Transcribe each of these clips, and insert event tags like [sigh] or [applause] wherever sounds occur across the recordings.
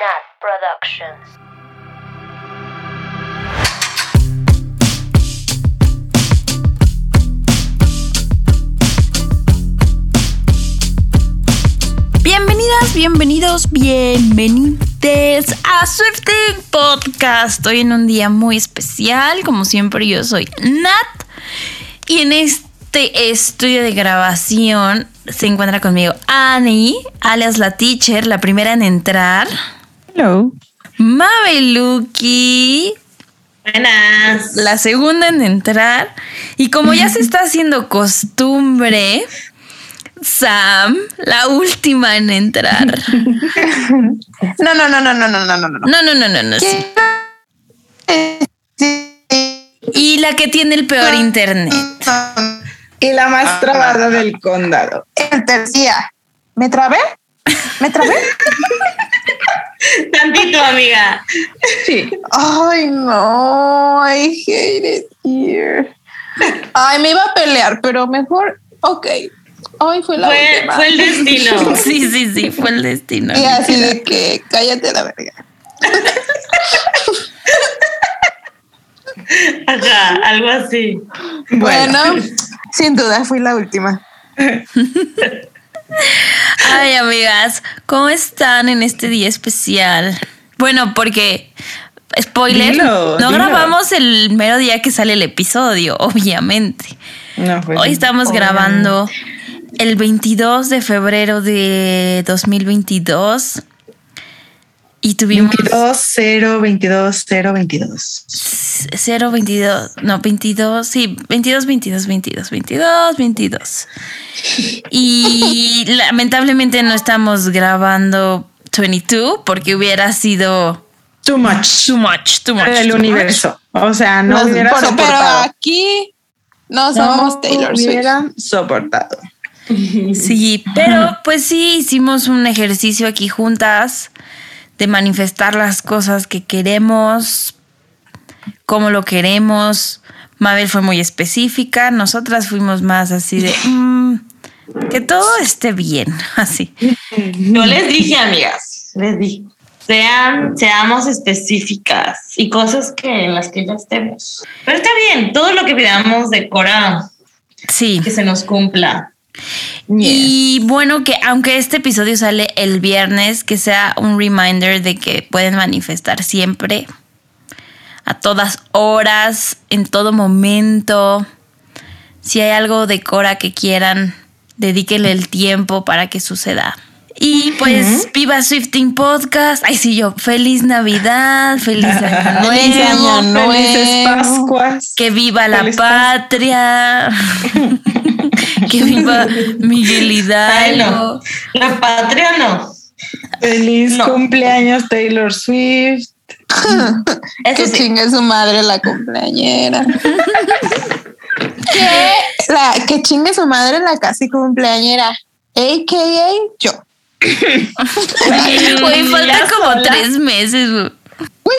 Nat Productions. Bienvenidas, bienvenidos, bienvenides a Swifting Podcast. Estoy en un día muy especial, como siempre yo soy Nat y en este estudio de grabación se encuentra conmigo Annie, alias la teacher, la primera en entrar. Hello. Mabeluki, Buenas. la segunda en entrar. Y como ya se [laughs] está haciendo costumbre, Sam, la última en entrar. [laughs] No, no, no, no, no, no, no, no, no. No, no, no, no, no. sí. Y la que tiene el peor internet. Y la más trabada del condado. El tercía. ¿Me trabé? ¿Me trabé? [laughs] [laughs] Tantito, amiga. Sí. Ay, no. I hate it here. Ay, me iba a pelear, pero mejor, ok. Hoy fue la Fue, última. fue el destino. [laughs] Sí, sí, sí, fue el destino. Y así de que cállate la verga. [laughs] Ajá, algo así. Bueno, sin duda fui la última. Ay, amigas, ¿cómo están en este día especial? Bueno, porque, spoiler, Dilo, no dilo. grabamos el mero día que sale el episodio, [laughs] obviamente. No, pues Hoy estamos grabando el 22 de febrero de 2022 y tuvimos 22 0 22 0 22. 0, 22, no, 22, sí, 22, 22, 22, 22, 22. Y [laughs] lamentablemente no estamos grabando 22 porque hubiera sido Too much. too much, too much. El too universo. O sea, no Nos- hubiera por- pero soportado. aquí no No somos Taylor Swift. hubiera soportado. much. Sí, pero pues sí, hicimos un ejercicio aquí juntas de manifestar las cosas que queremos, cómo lo queremos. Mabel fue muy específica, nosotras fuimos más así de mm, que todo esté bien, [laughs] así. Yo les dije, amigas, les dije. Sean, seamos específicas y cosas que en las que ya estemos. Pero está bien, todo lo que pidamos de Cora, Sí. que se nos cumpla. Y bueno, que aunque este episodio sale el viernes, que sea un reminder de que pueden manifestar siempre, a todas horas, en todo momento. Si hay algo de Cora que quieran, dedíquenle el tiempo para que suceda. Y pues, viva Swifting Podcast. Ay, sí, yo, feliz Navidad, feliz Año [laughs] Feliz Nuevo, Año Felices Nuevo. Pascuas. que viva la Feliz patria. [laughs] que [laughs] viva Miguel Ay, Hidalgo. no. La patria no. Feliz No. cumpleaños Taylor Swift. Eso Que sí. chingue su madre la cumpleañera. [laughs] que, la, que chingue su madre la casi cumpleañera. AKA yo. [laughs] Güey, falta Ya como sola. tres meses.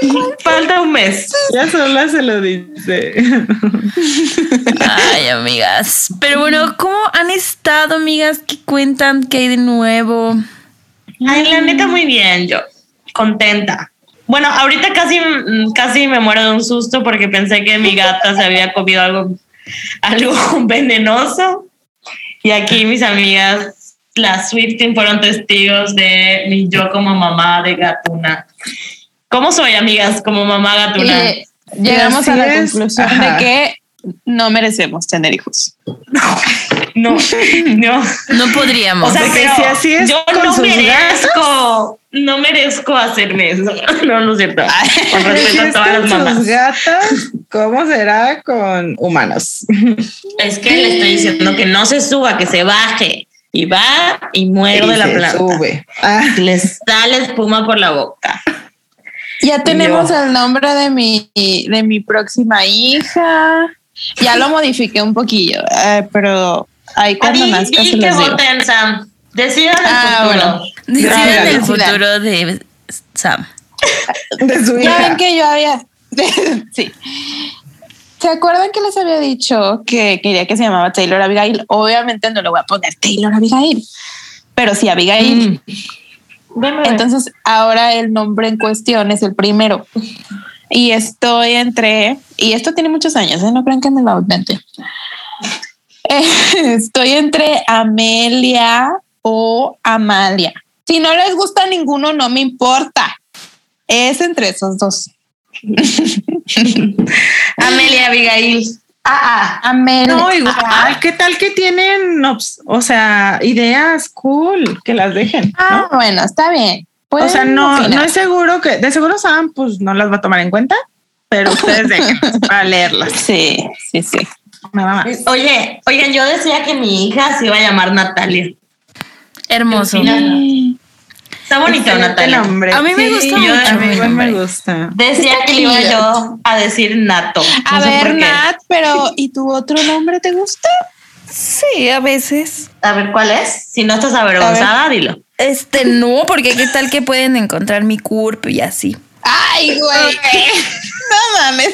Güey. [laughs] Falta un mes. Ya sola se lo dice. Ay, amigas. Pero bueno, ¿cómo han estado, amigas? ¿Qué cuentan? ¿Qué hay de nuevo? Ay, la neta, muy bien, yo. Contenta. Bueno, ahorita casi, mm, casi me muero de un susto porque pensé que mi gata se había comido algo, algo [laughs] venenoso. Y aquí mis amigas, las Swifting, fueron testigos de mi yo como mamá de gatuna. ¿Cómo soy, amigas, como mamá gatuna? Y llegamos a la es. conclusión Ajá. de que no merecemos tener hijos. No, no. No podríamos. O sea, pero si así es yo con no sus merezco, no merezco hacerme eso. [laughs] No, no es cierto. Con respeto a es todas las mamás. sus gatas, ¿cómo será con humanos? Es que le estoy diciendo que no se suba, que se baje. Y va y muero de la se planta. sube. Ah, Le sale espuma por la boca. Ya tenemos Yo. el nombre de mi, de mi próxima hija. Ya lo modifiqué un poquillo, eh, pero ahí cuando se que los digo. voten, Sam. Decidan el Ah, futuro. bueno. Dígale, el futuro de Sam. [laughs] de su hija. que yo había. [laughs] sí. ¿Se acuerdan que les había dicho que quería que se llamaba Taylor Abigail? Obviamente no le voy a poner Taylor Abigail, pero sí Abigail. Entonces, ahora el nombre en cuestión es el primero. Y estoy entre, y esto tiene muchos años, ¿eh? no crean que me lo. Eh, [laughs] estoy entre Amelia o Amalia. Si no les gusta ninguno, no me importa. Es entre esos dos. [laughs] Amelia Abigail. Ah, ah, Amelia. No, igual, ¿qué tal que tienen, ops- o sea, ideas cool que las dejen? Ah, ¿no? bueno, está bien. O sea, Pueden no, opinar. no es seguro que, de seguro Sam, pues no las va a tomar en cuenta, pero ustedes dejen [laughs] para leerlas. Sí, sí, sí. Nada más. Oye, oigan, yo decía que mi hija se iba a llamar Natalia. Hermoso. Está bonito, Natalia. nombre. A mí me gusta yo- mucho. A mí me gusta. Decía que le iba yo a decir Nato. A No ver. Nat, pero ¿y tu otro nombre te gusta? Sí, a veces. A ver, ¿cuál es? Si no estás avergonzada, dilo. Este no, porque qué tal que pueden encontrar mi cuerpo y así. Ay, güey. [laughs] No mames.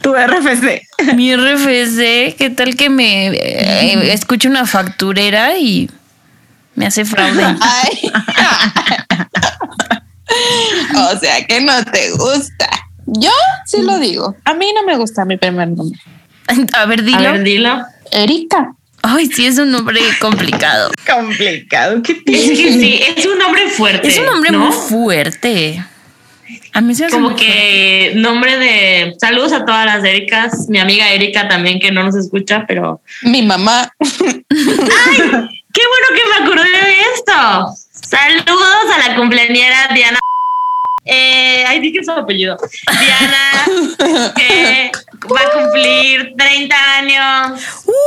Tu RFC. Mi RFC, qué tal que me eh, escucho una facturera y me hace fraude. [laughs] Ay. o sea que no te gusta. Yo sí lo digo. A mí no me gusta mi primer nombre. A ver, A dilo. ver, dilo. Erika. Ay, sí, es un nombre complicado. [laughs] Complicado. ¿Qué Es tiene? que sí, es un nombre fuerte. Es un nombre ¿no? muy fuerte. A mí se me hace Como que nombre de saludos a todas las Ericas, mi amiga Erika también que no nos escucha, pero Mi mamá. [laughs] qué bueno que me acordé de esto. Saludos a la cumpleañera Diana. Eh, ay, dije su apellido. Diana, [laughs] que va a cumplir 30 años.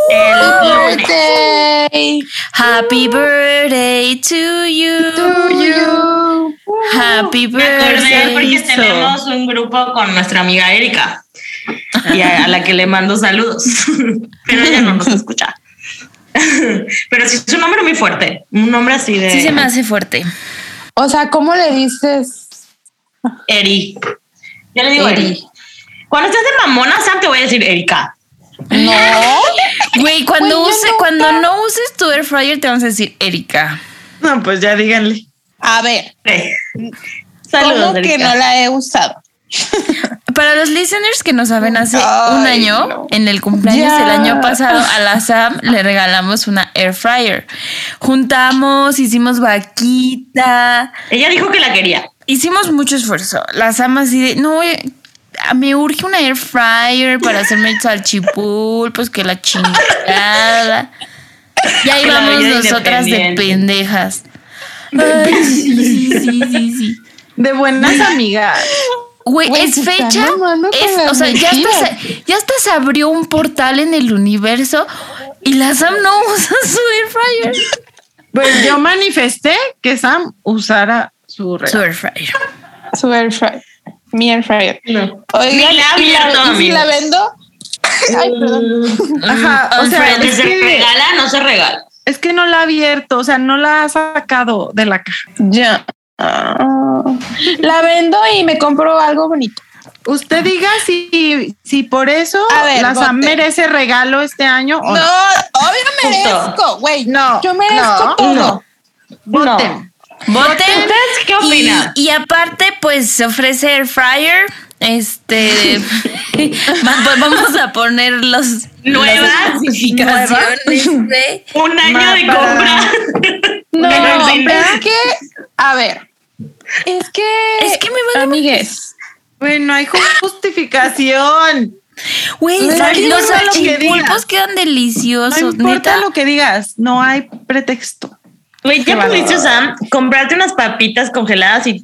el. Birthday Happy birthday to you. Happy Me acordé birthday. porque tenemos un grupo con nuestra amiga Erika y a, a la que le mando saludos, [laughs] pero ella no nos escucha. [laughs] Pero sí es un nombre muy fuerte, un nombre así de Sí se me hace fuerte. O sea, ¿cómo le dices? Eri. Yo le digo Eri. Eri. Cuando estés de mamona, Sam, te voy a decir Erika. No. [laughs] Güey, cuando, use, nunca- cuando no uses tu air fryer te vamos a decir Erika. No, pues ya díganle. A ver. ¿cómo Saludos, que Erika. no la he usado? [laughs] Para los listeners que no saben, hace Ay, un año, no. en el cumpleaños del año pasado, a la [laughs] Sam le regalamos una air fryer. Juntamos, hicimos vaquita, Ella dijo que la quería. hicimos mucho esfuerzo. La Sam así de, no, me urge una air fryer para hacerme el salchipul, pues que la chingada. Y ahí la vamos nosotras de pendejas. Ay, sí, sí, sí, sí, sí. De buenas amigas. Güey, es fecha. es- o sea, ya hasta, ya hasta se abrió un portal en el universo y la Sam no usa su air fryer. Pues yo manifesté que Sam usara su Su regalo. air fryer. Su air fryer. Mi air fryer. No. Oigan, Ni la he ¿y, la- abierto, y si la vendo? Ay, perdón. Ajá, o sea, es se que, regala, no se regala. es que no la ha abierto, o sea, no la ha sacado de la caja. Ya. Ah. la vendo y me compro algo bonito. Usted diga si, si por eso A ver, la Sam merece regalo este año o No, no. obvio merezco, güey. No, yo merezco no, todo. no. Voten. Voten. ¿Ustedes qué Y, opinan? y aparte, pues se ofrece air fryer. Este. [laughs] va- va- vamos a poner los. Nueva. las especificaciones, [laughs] güey. Un año de compra. [laughs] No, Pero es que, a ver, es que, Es que me vale amigues, Bueno, hay justificación. Güey, No importa los lo que salchipulpos digas. quedan No deliciosos, importa neta. lo que digas, no hay pretexto. Güey, ya Qué pudiste. Sam, comprarte unas papitas congeladas y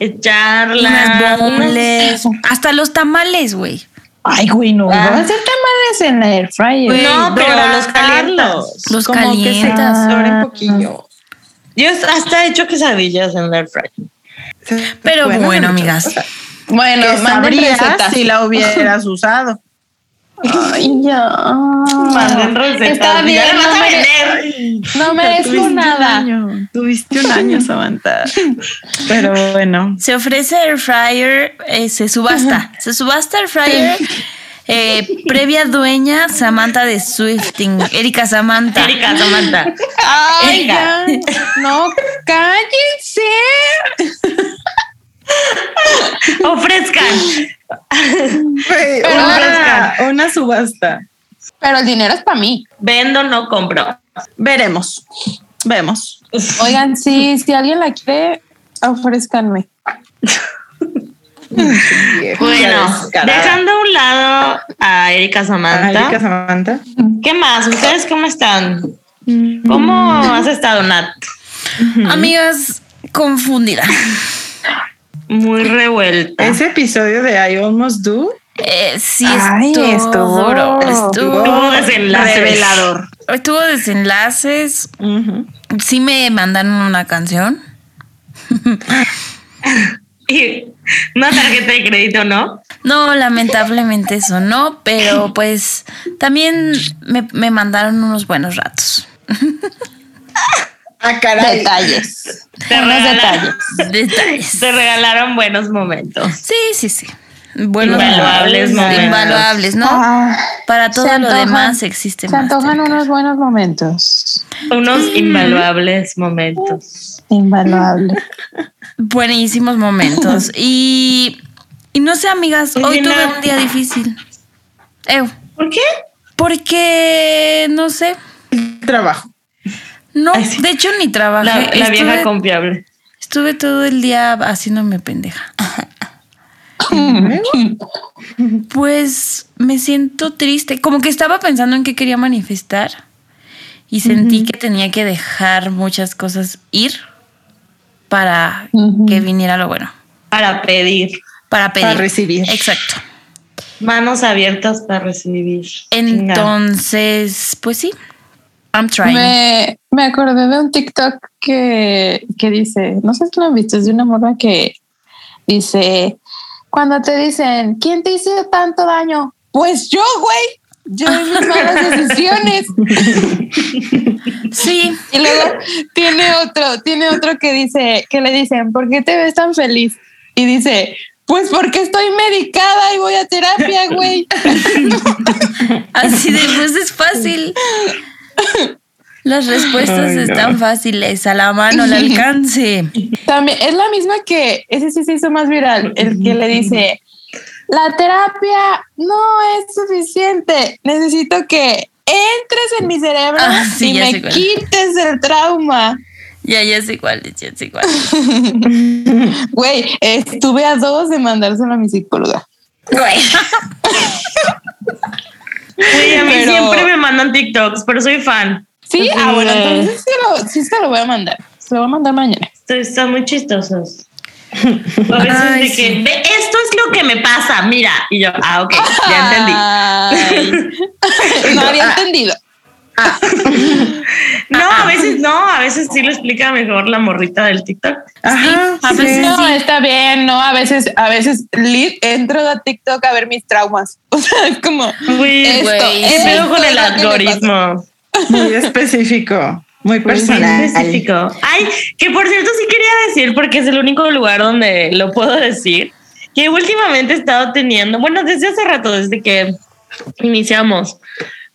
echarlas. Unas hasta los tamales, güey. ay, güey, no, Ah. van a hacer tamales en la air fryer. Güey, No, pero los calientas. Los como calientas. Que se doren poquillo. Yo hasta he hecho quesadillas en la air fryer. Pero bueno, muchas amigas. Bueno, sabrías si la hubieras [laughs] usado. Ay, ya. Manden recetas. Está y bien, ya le vas no, a mere- vender. no merezco Tuviste un nada. año, Tuviste un año, [laughs] Samantha. [laughs] Pero bueno. Se ofrece air fryer, eh, se subasta. Se subasta air fryer Eh, previa dueña, Samantha de Swifting. Erika Samantha. Erika Samantha. Ay, Erika. No, cállense. Ofrezcan. Una, una subasta. Pero el dinero es para mí. Vendo, no compro. Veremos. Vemos. Oigan, sí, si alguien la quiere, ofrezcanme. Bueno, dejando a un lado a Erika Samantha. Erika Samantha. ¿Qué más? ¿Ustedes cómo están? ¿Cómo has estado, Nat? Amigas, confundida. Muy revuelta. Ese episodio de I Almost Do. Eh, sí, Ay, estuvo estuvo- duro. Tuvo Estuvo, desenlaces. Revelador. estuvo desenlaces. Sí me mandaron una canción. [laughs] Una tarjeta de crédito, ¿no? No, lamentablemente eso no, pero pues también me, me mandaron unos buenos ratos. Ah, caray. Detalles. Te Unos detalles. Detalles. [laughs] te regalaron buenos momentos. Sí, sí, sí. Buenos Invaluables momentos. Invaluables, ¿no? Ah, Para todo lo antojan- demás existe Se antojan unos buenos momentos. Unos invaluables momentos. Invaluable. [laughs] Buenísimos momentos. [laughs] Y, y no sé, amigas, hoy tuve un día difícil. Ew, ¿Por qué? porque no sé. Trabajo. No, Ay, sí. de hecho ni trabajé. La, la vieja estuve, confiable. estuve todo el día haciéndome pendeja. [laughs] Pues me siento triste. Como que estaba pensando en qué quería manifestar y sentí que tenía que dejar muchas cosas ir para que viniera lo bueno. Para pedir. Para pedir. Para recibir. Exacto. Manos abiertas para recibir. Entonces, pues sí. I'm trying. Me, me acordé de un TikTok que, que dice, no sé si lo han visto, es de una morra que dice, cuando te dicen, ¿quién te hizo tanto daño? Pues yo, güey. Yo y mis malas [laughs] decisiones. Sí. Y luego tiene otro, tiene otro que dice, que le dicen, ¿por qué te ves tan feliz? Y dice, pues porque estoy medicada y voy a terapia, güey. [laughs] Así de pues es fácil. [laughs] Las respuestas Ay, no. están fáciles, a la mano, al alcance. También es la misma que ese sí se hizo más viral, el que le dice, la terapia no es suficiente, necesito que entres en mi cerebro Ah, sí, y me quites el trauma. Ya, ya sé cuál es, ya sé cuál. [laughs] Güey, estuve a dos de mandárselo a mi psicóloga. Güey, a mí Pero- siempre me mandan TikToks, pero soy fan. Sí, Así ah, bueno, entonces sí, lo, sí se lo voy a mandar. Se lo voy a mandar mañana. Están muy chistosos. [laughs] A veces Ay, de que, sí. "Ve, esto es lo que me pasa, mira. Y yo, ah, ok, ya entendí. [laughs] no había entendido. [laughs] No, a veces no, a veces sí lo explica mejor la morrita del TikTok. Ajá. a sí. veces No, está bien, no, a veces, a veces li- entro a TikTok a ver mis traumas. O sea, es como Güey, esto, güey, ¿Qué esto pedo con el algoritmo? Muy específico. Muy Muy personal. específico. Ay, que por cierto sí quería decir, porque es el único lugar donde lo puedo decir, que últimamente he estado teniendo, bueno, desde hace rato, desde que iniciamos,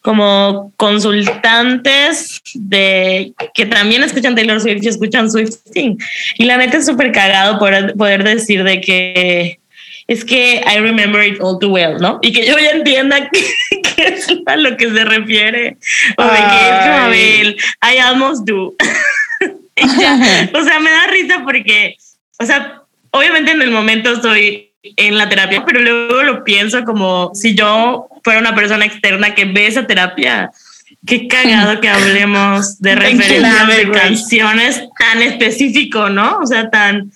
como consultantes de que también escuchan Taylor Swift y escuchan Swifting. Y la neta es súper cagado poder, poder decir de que es que I remember it all too well, ¿no? Y que yo ya entienda [laughs] qué es a lo que se refiere. O de que es como, a Ay. ver, I almost do. [laughs] Ya. [laughs] O sea, me da risa porque, o sea, obviamente en el momento estoy en la terapia, pero luego lo pienso como si yo fuera una persona externa que ve esa terapia. Qué cagado que hablemos de En referencias clave, de canciones tan específico, ¿no? O sea, tan...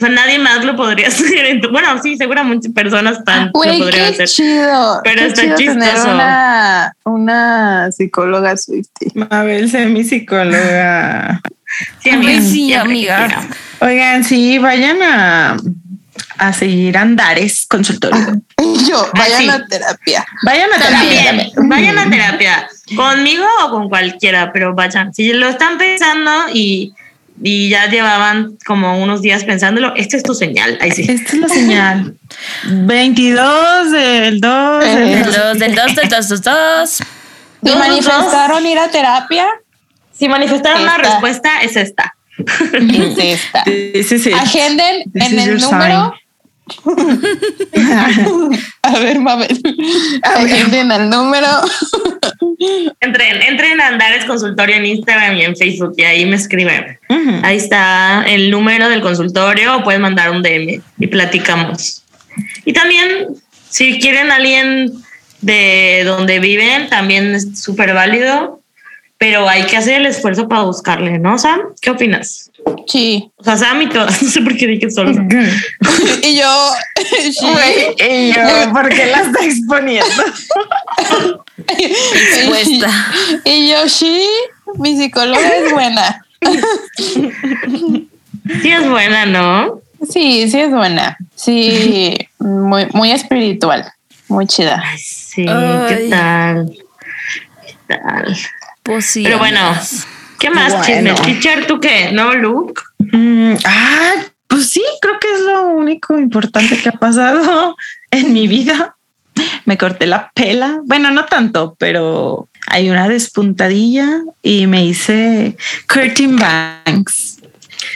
O sea, nadie más lo podría [laughs] hacer. en tu- Bueno, sí, seguramente personas tan lo podrían qué hacer. chido. Pero qué está chido tener chistoso. una, una psicóloga Swifty. Mabel, sé mi psicóloga. [laughs] Sí, amiga, sí, amiga. Oigan, sí, vayan a, a seguir Andares Consultorio. Y yo, vayan sí. a terapia. Vayan a terapia. También, vayan a terapia, conmigo o con cualquiera, pero vayan. Si lo están pensando y, y ya llevaban como unos días pensándolo, esta es tu señal. Ahí sí. Esta es la señal. [laughs] 22 del 2. Eh, Del del 2, del 2, del 2, del 2. ¿Se Dos, manifestaron ir a terapia? Si manifestaron una Esta. respuesta, es esta. Es esta. [laughs] Agenden en el número. A ver, Mabel. Agenden el número. Entren, entren a Andares Consultorio en Instagram y en Facebook y ahí me escriben. Ahí está el número del consultorio o pueden mandar un DM y platicamos. Y también, si quieren alguien de donde viven, también es súper válido, pero hay que hacer el esfuerzo para buscarle, ¿no, Sam? ¿Qué opinas? Sí. O sea, Sam y todas, [laughs] no sé por qué dije solo. [laughs] Y yo. [laughs] sí. Y yo, ¿por qué la está exponiendo? Expuesta. Y yo, sí. Mi psicóloga es buena. Sí es buena, ¿no? Sí, sí es buena. Sí, muy, muy espiritual. Muy chida. Ay, sí, Ay. ¿qué tal? ¿Qué tal? Pues sí. Pero bueno, amigas. ¿Qué más Bueno. chisme? Teacher, ¿tú qué? ¿No, Luke? Mm, ah, pues sí, creo que es lo único importante que ha pasado [laughs] en mi vida. Me corté la pela. Bueno, no tanto, pero hay una despuntadilla y me hice curtain banks.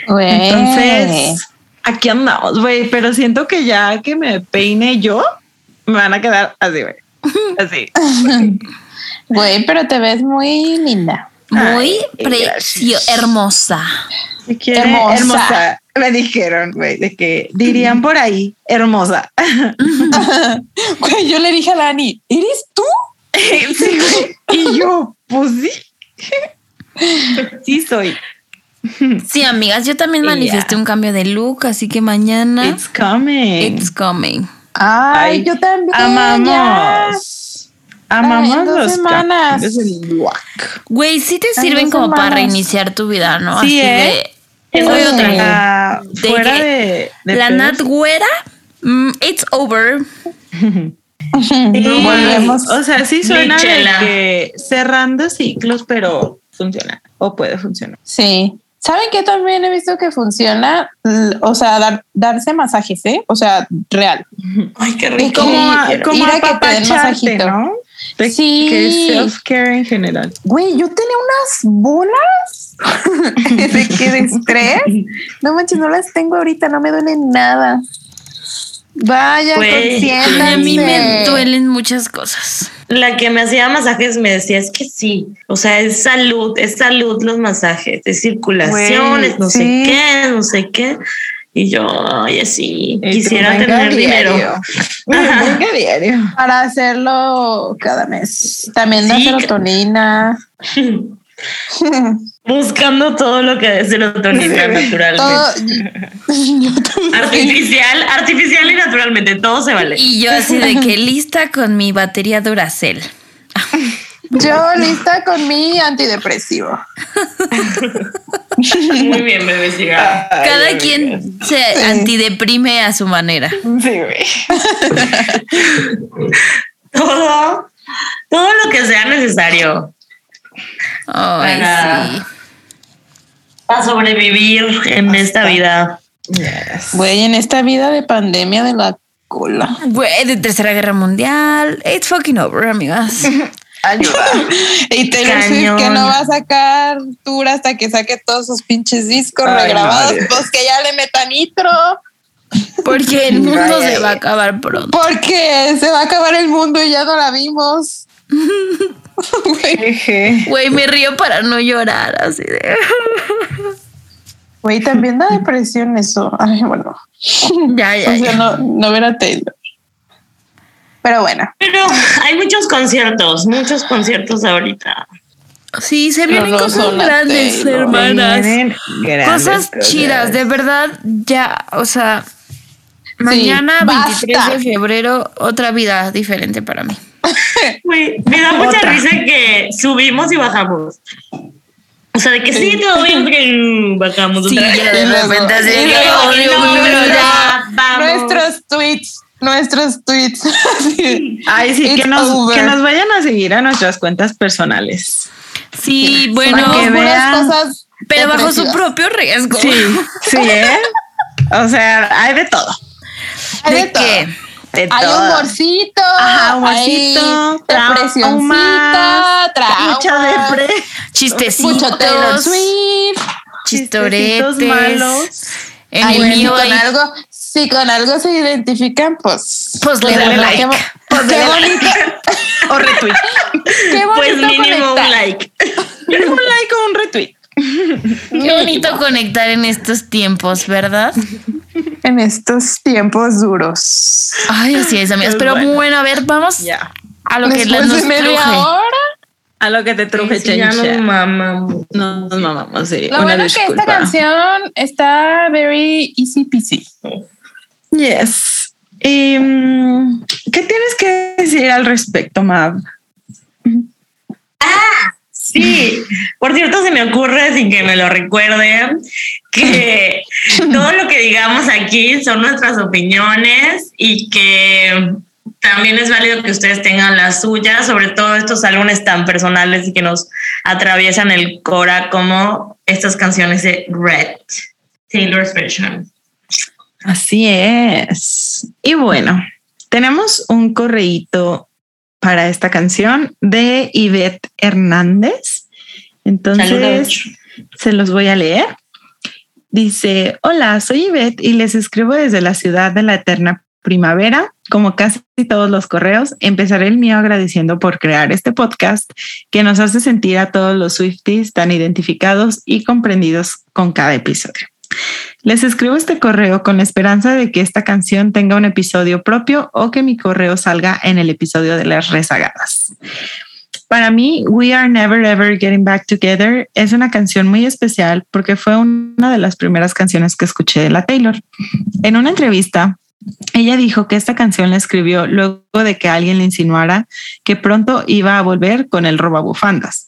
Entonces, aquí andamos, güey, pero siento que ya que me peine yo, me van a quedar así, güey. Así. [laughs] Güey, pero te ves muy linda. Muy Ay, precio, gracias. hermosa. Hermosa. hermosa. Me dijeron, güey, de que dirían por ahí, hermosa. [laughs] Güey, yo le dije a Dani, ¿eres tú? [laughs] Sí, güey. Y yo, pues sí. Sí soy. Sí, amigas, yo también manifesté un cambio de look, así que mañana It's coming. it's coming. Ay, Ay, yo también. ya. Amamos. Amamos Ay, en dos los semanas. Güey, sí te sirven como para reiniciar tu vida, ¿no? Sí, Así ¿eh? de. Sí. Otra. Ah, De fuera de, de La. Nat güera, mm, it's over. [laughs] Volvemos. O sea, sí suena de que cerrando ciclos, pero funciona o puede funcionar. Sí. ¿Saben qué también he visto que funciona? O sea, dar- darse masajes, ¿eh? O sea, real. Ay, qué Y rico. como- Como, como ir a que te den masajito. ¿no? De Sí. Que es self-care en general. Güey, yo tenía unas bolas [laughs] de que de estrés. No manches, no las tengo ahorita, no me duele nada. Vaya, Güey, consiéntanse. A mí me duelen muchas cosas. La que me hacía masajes me decía, es que sí, o sea, es salud, es salud los masajes, es circulación, es no sí. sé qué, no sé qué. Y yo, ay, sí, Y quisiera tener dinero. [laughs] Ajá. Diario. Para hacerlo cada mes. También da Sí, serotonina. [laughs] Buscando todo lo que de serotonina naturalmente. Todo. [laughs] Artificial, artificial y naturalmente, todo se vale. Y yo así de que lista con mi batería Duracell. Yo lista con mi antidepresivo. Muy bien, bebé, siga. Cada quien se antideprime a su manera. Sí, güey. [laughs] Todo, todo lo que sea necesario Ay, Para- sí. para sobrevivir en esta vida. Yes. Güey, en esta vida de pandemia de la cola. Güey, de Tercera Guerra Mundial. It's fucking over, amigas. [laughs] Ayuda. [laughs] Y Taylor Swift que no va a sacar tour hasta que saque todos sus pinches discos Ay, regrabados, madre. pues que ya le meta nitro, Porque el mundo Vaya. se va a acabar pronto. porque se va a acabar el mundo y ya no la vimos. [laughs] Güey, me río para no llorar, así de. Güey, también da depresión eso. Ay, bueno. Ya, ya, O sea, ya. no, no ver a Taylor. Pero bueno, Pero hay muchos conciertos, muchos conciertos ahorita. Sí, se vienen cosas grandes, Taylor. hermanas. Grandes Cosas chidas, de verdad, ya, o sea, mañana basta. 23 de febrero, otra vida diferente para mí. [laughs] Me da mucha Otra. risa que subimos y bajamos. O sea, de que sí, todo bien, que bajamos Sí, otra vez. de repente así no, nuestros tweets, nuestros tweets. [laughs] Ay, sí, que nos, over. que nos vayan a seguir a nuestras cuentas personales. Sí, bueno, Para que vean. cosas pero bajo su propio riesgo. Sí, sí, ¿eh? [laughs] O sea, hay de todo. Hay ¿De de todo. qué? De Hay todo. humorcito, Ajá, humorcito, hay depresioncita, traumas, trauma, Mucha depre. Chistecitos. mucho Taylor Swift. Chistoretes. Malos. Ay, mío con hay- algo, si con algo se identifican, pues, Pues le qué dan like. Qué, [laughs] bo- Pues qué [laughs] bonito, O retweet. qué bonito Pues mínimo conectar. un like. [laughs] un like o un retweet. Qué bonito conectar en estos tiempos, ¿verdad? en estos tiempos duros. Ay, así es, amigas. Pues Pero bueno. bueno, a ver, vamos a lo que Después nos de media truje. hora. A lo que te truje, Sí, ya nos mamamos. No nos mamamos, sí. Lo Una bueno es que esta canción está very easy peasy. Yes. Y, mm, ¿Qué tienes que decir al respecto, Mav? Sí, por cierto, se me ocurre, sin que me lo recuerde, que [laughs] todo lo que digamos aquí son nuestras opiniones y que también es válido que ustedes tengan las suyas, sobre todo estos álbumes tan personales y que nos atraviesan el cora como estas canciones de Red, Taylor's version. Así es. Y bueno, tenemos un correíto para esta canción de Ivette Hernández. Entonces, Saludos. se los voy a leer. Dice, hola, soy Ivette y les escribo desde la ciudad de la eterna primavera. Como casi todos los correos, empezaré el mío agradeciendo por crear este podcast que nos hace sentir a todos los Swifties tan identificados y comprendidos con cada episodio. Les escribo este correo con la esperanza de que esta canción tenga un episodio propio o que mi correo salga en el episodio de las rezagadas. Para mí, We Are Never Ever Getting Back Together es una canción muy especial porque fue una de las primeras canciones que escuché de la Taylor. En una entrevista, ella dijo que esta canción la escribió luego de que alguien le insinuara que pronto iba a volver con el robabufandas.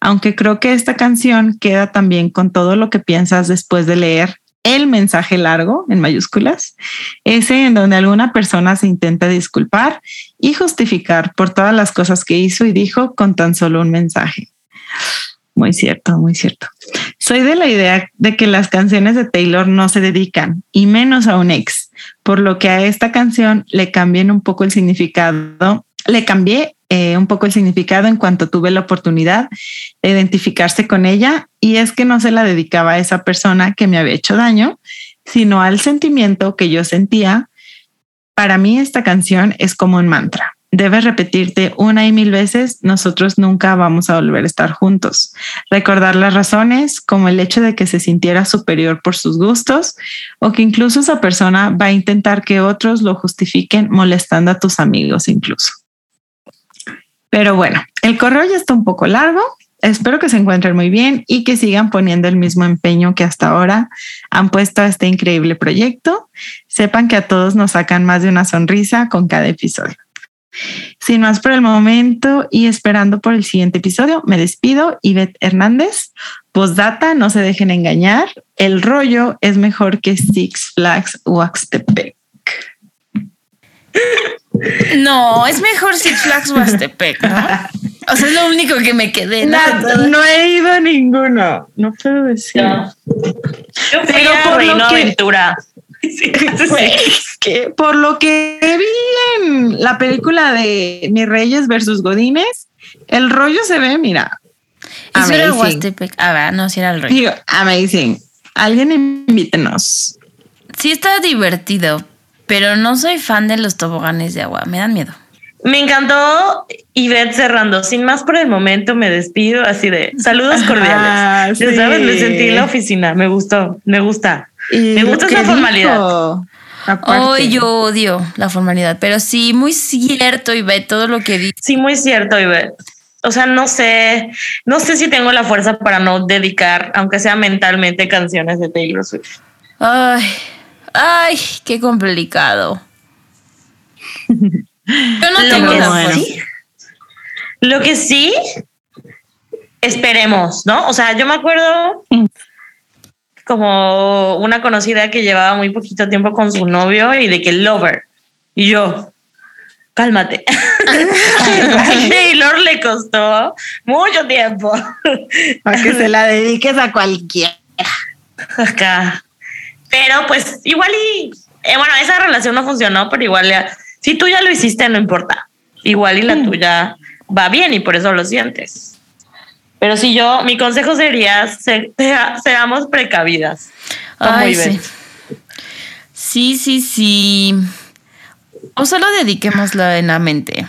Aunque creo que esta canción queda también con todo lo que piensas después de leer el mensaje largo en mayúsculas, ese en donde alguna persona se intenta disculpar y justificar por todas las cosas que hizo y dijo con tan solo un mensaje. Muy cierto, muy cierto. Soy de la idea de que las canciones de Taylor no se dedican, y menos a un ex, por lo que a esta canción le cambié un poco el significado, le cambié eh, un poco el significado en cuanto tuve la oportunidad de identificarse con ella, y es que no se la dedicaba a esa persona que me había hecho daño, sino al sentimiento que yo sentía. Para mí esta canción es como un mantra. Debes repetirte una y mil veces, nosotros nunca vamos a volver a estar juntos. Recordar las razones, como el hecho de que se sintiera superior por sus gustos, o que incluso esa persona va a intentar que otros lo justifiquen molestando a tus amigos incluso. Pero bueno, el correo ya está un poco largo. Espero que se encuentren muy bien y que sigan poniendo el mismo empeño que hasta ahora han puesto a este increíble proyecto. Sepan que a todos nos sacan más de una sonrisa con cada episodio. Sin más por el momento y esperando por el siguiente episodio, me despido. Ivette Hernández. Postdata, no se dejen engañar. El rollo es mejor que Six Flags Waxtepec. [laughs] No, es mejor Six Flags Huastepec, ¿no? O sea, es lo único que me quedé. ¿no? no he ido a ninguno. No puedo decir. Yo fui Pero a por lo Reino que- Aventura. [laughs] Sí, sí. Pues, que por lo que vi en la película de Mis Reyes versus Godines, el rollo se ve, mira. Eso era. Huastepec. Ah, va, no, sí era el rollo. Digo, amazing. Alguien invítenos. Sí está divertido, pero no soy fan de los toboganes de agua. Me dan miedo. Me encantó Ivette cerrando. Sin más por el momento, me despido así de saludos cordiales. Ya sí. sabes, me sentí en la oficina. Me gustó, me gusta. Y Me gusta esa formalidad. dijo. Hoy yo odio la formalidad, pero sí, muy cierto y ve todo lo que dice. Sí, muy cierto, Ivette. O sea, no sé, no sé si tengo la fuerza para no dedicar, aunque sea mentalmente, canciones de Taylor Swift. Ay, ay, qué complicado. Yo no Lo tengo que la fuerza. sí, lo que sí, esperemos, ¿no? O sea, yo me acuerdo como una conocida que llevaba muy poquito tiempo con su novio y de que lover. Y yo, cálmate. [laughs] A Taylor le costó mucho tiempo. Para que se la dediques a cualquiera. Acá. Pero pues igual y eh, bueno, esa relación no funcionó, pero igual ya, si tú ya lo hiciste, no importa. Igual y la tuya va bien y por eso lo sientes. Pero si yo, mi consejo sería, se- sea- seamos precavidas. Ay, sí. Sí, sí, sí. O solo dediquémoslo en la mente.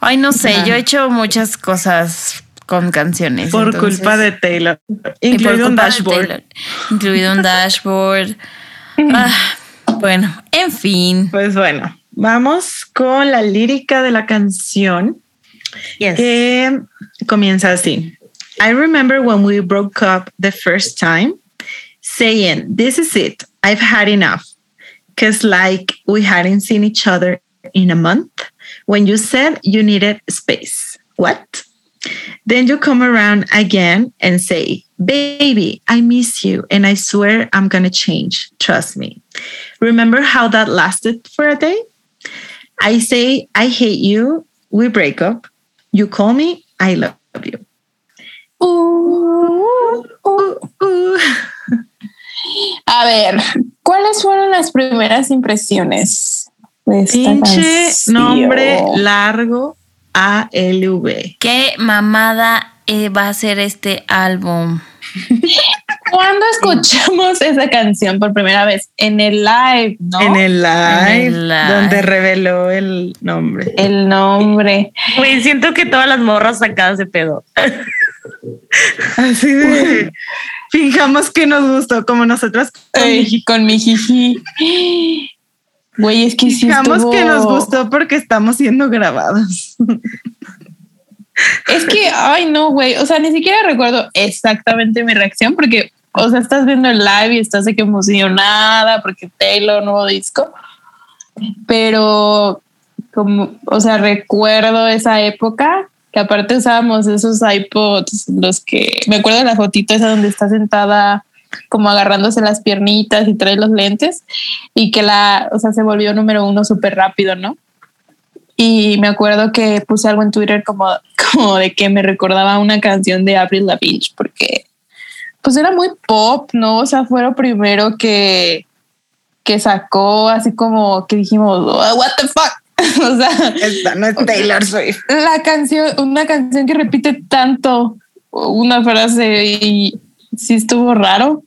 Ay, no sé, yo he hecho muchas cosas con canciones. Por entonces- culpa de Taylor. Incluido un dashboard. Taylor, incluido un dashboard. Ah, bueno, en fin. Pues bueno, vamos con la lírica de la canción Yes. que comienza así. I remember when we broke up the first time, saying, This is it, I've had enough. Because, like, we hadn't seen each other in a month when you said you needed space. What? Then you come around again and say, Baby, I miss you, and I swear I'm gonna change. Trust me. Remember how that lasted for a day? I say, I hate you. We break up. You call me, I love you. Uh, Uh, uh. a ver, ¿cuáles fueron las primeras impresiones de esta Pinche canción? nombre largo ALV. ¿Qué mamada eh, va a ser este álbum? [laughs] ¿Cuándo escuchamos [laughs] esa canción por primera vez? En el live, ¿no? En el live, En el live. donde reveló el nombre. El nombre. Güey, siento que todas las morras sacadas de pedo. Así de. Fijamos que nos gustó, como nosotras. con Ey, Miji. con mi jiji. Güey, es que sí Fijamos estuvo- que nos gustó porque estamos siendo grabados. Es que, ay, no, güey. O sea, ni siquiera recuerdo exactamente mi reacción porque, o sea, estás viendo el live y estás de que emocionada porque Taylor, nuevo disco. Pero, como, o sea, recuerdo esa época que aparte usábamos esos iPods, los que me acuerdo de la fotito esa donde está sentada como agarrándose las piernitas y trae los lentes y que la, o sea, se volvió número uno súper rápido, ¿no? Y me acuerdo que puse algo en Twitter como, [laughs] como de que me recordaba una canción de Avril Lavigne porque pues era muy pop, ¿no? O sea, fue lo primero que, que sacó así como que dijimos, "Oh, what the fuck. [laughs] o sea, Esta no es Taylor Swift. la canción, una canción que repite tanto una frase y sí estuvo raro.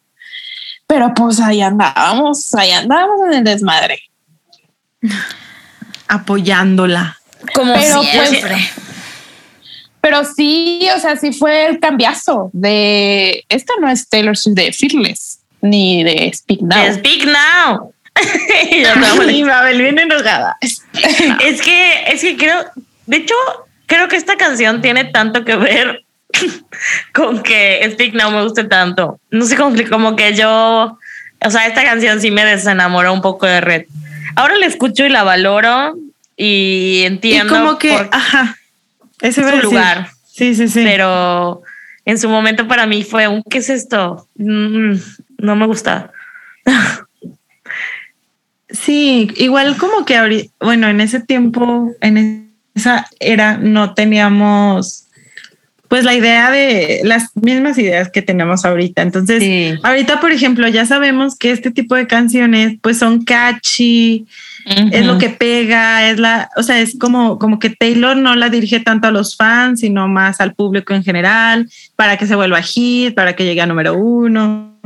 Pero pues ahí andábamos, ahí andábamos en el desmadre. Apoyándola. Como Pero, pues, siempre. Pero sí, o sea, sí fue el cambiazo de esta no es Taylor Swift de Fearless ni de Speak Now. Speak now. [laughs] Y [laughs] Y Mabel viene enojada. [laughs] Es que, es que creo, de hecho, creo que esta canción tiene tanto que ver con que Speak Now me guste tanto. No sé cómo, como que yo, o sea, esta canción sí me desenamoró un poco de Red. Ahora la escucho y la valoro y Y entiendo como que, por ajá, ese su lugar, Sí, sí, sí. pero en su momento para mí fue un, ¿qué es esto? Mm, no me gusta. Sí, igual como que ahorita, bueno, en ese tiempo, en esa era, no teníamos pues la idea de las mismas ideas que tenemos ahorita. Entonces, Sí. ahorita, por ejemplo, ya sabemos que este tipo de canciones pues son catchy, es lo que pega, es la, o sea, es como, como que Taylor no la dirige tanto a los fans, sino más al público en general, para que se vuelva hit, para que llegue a número uno.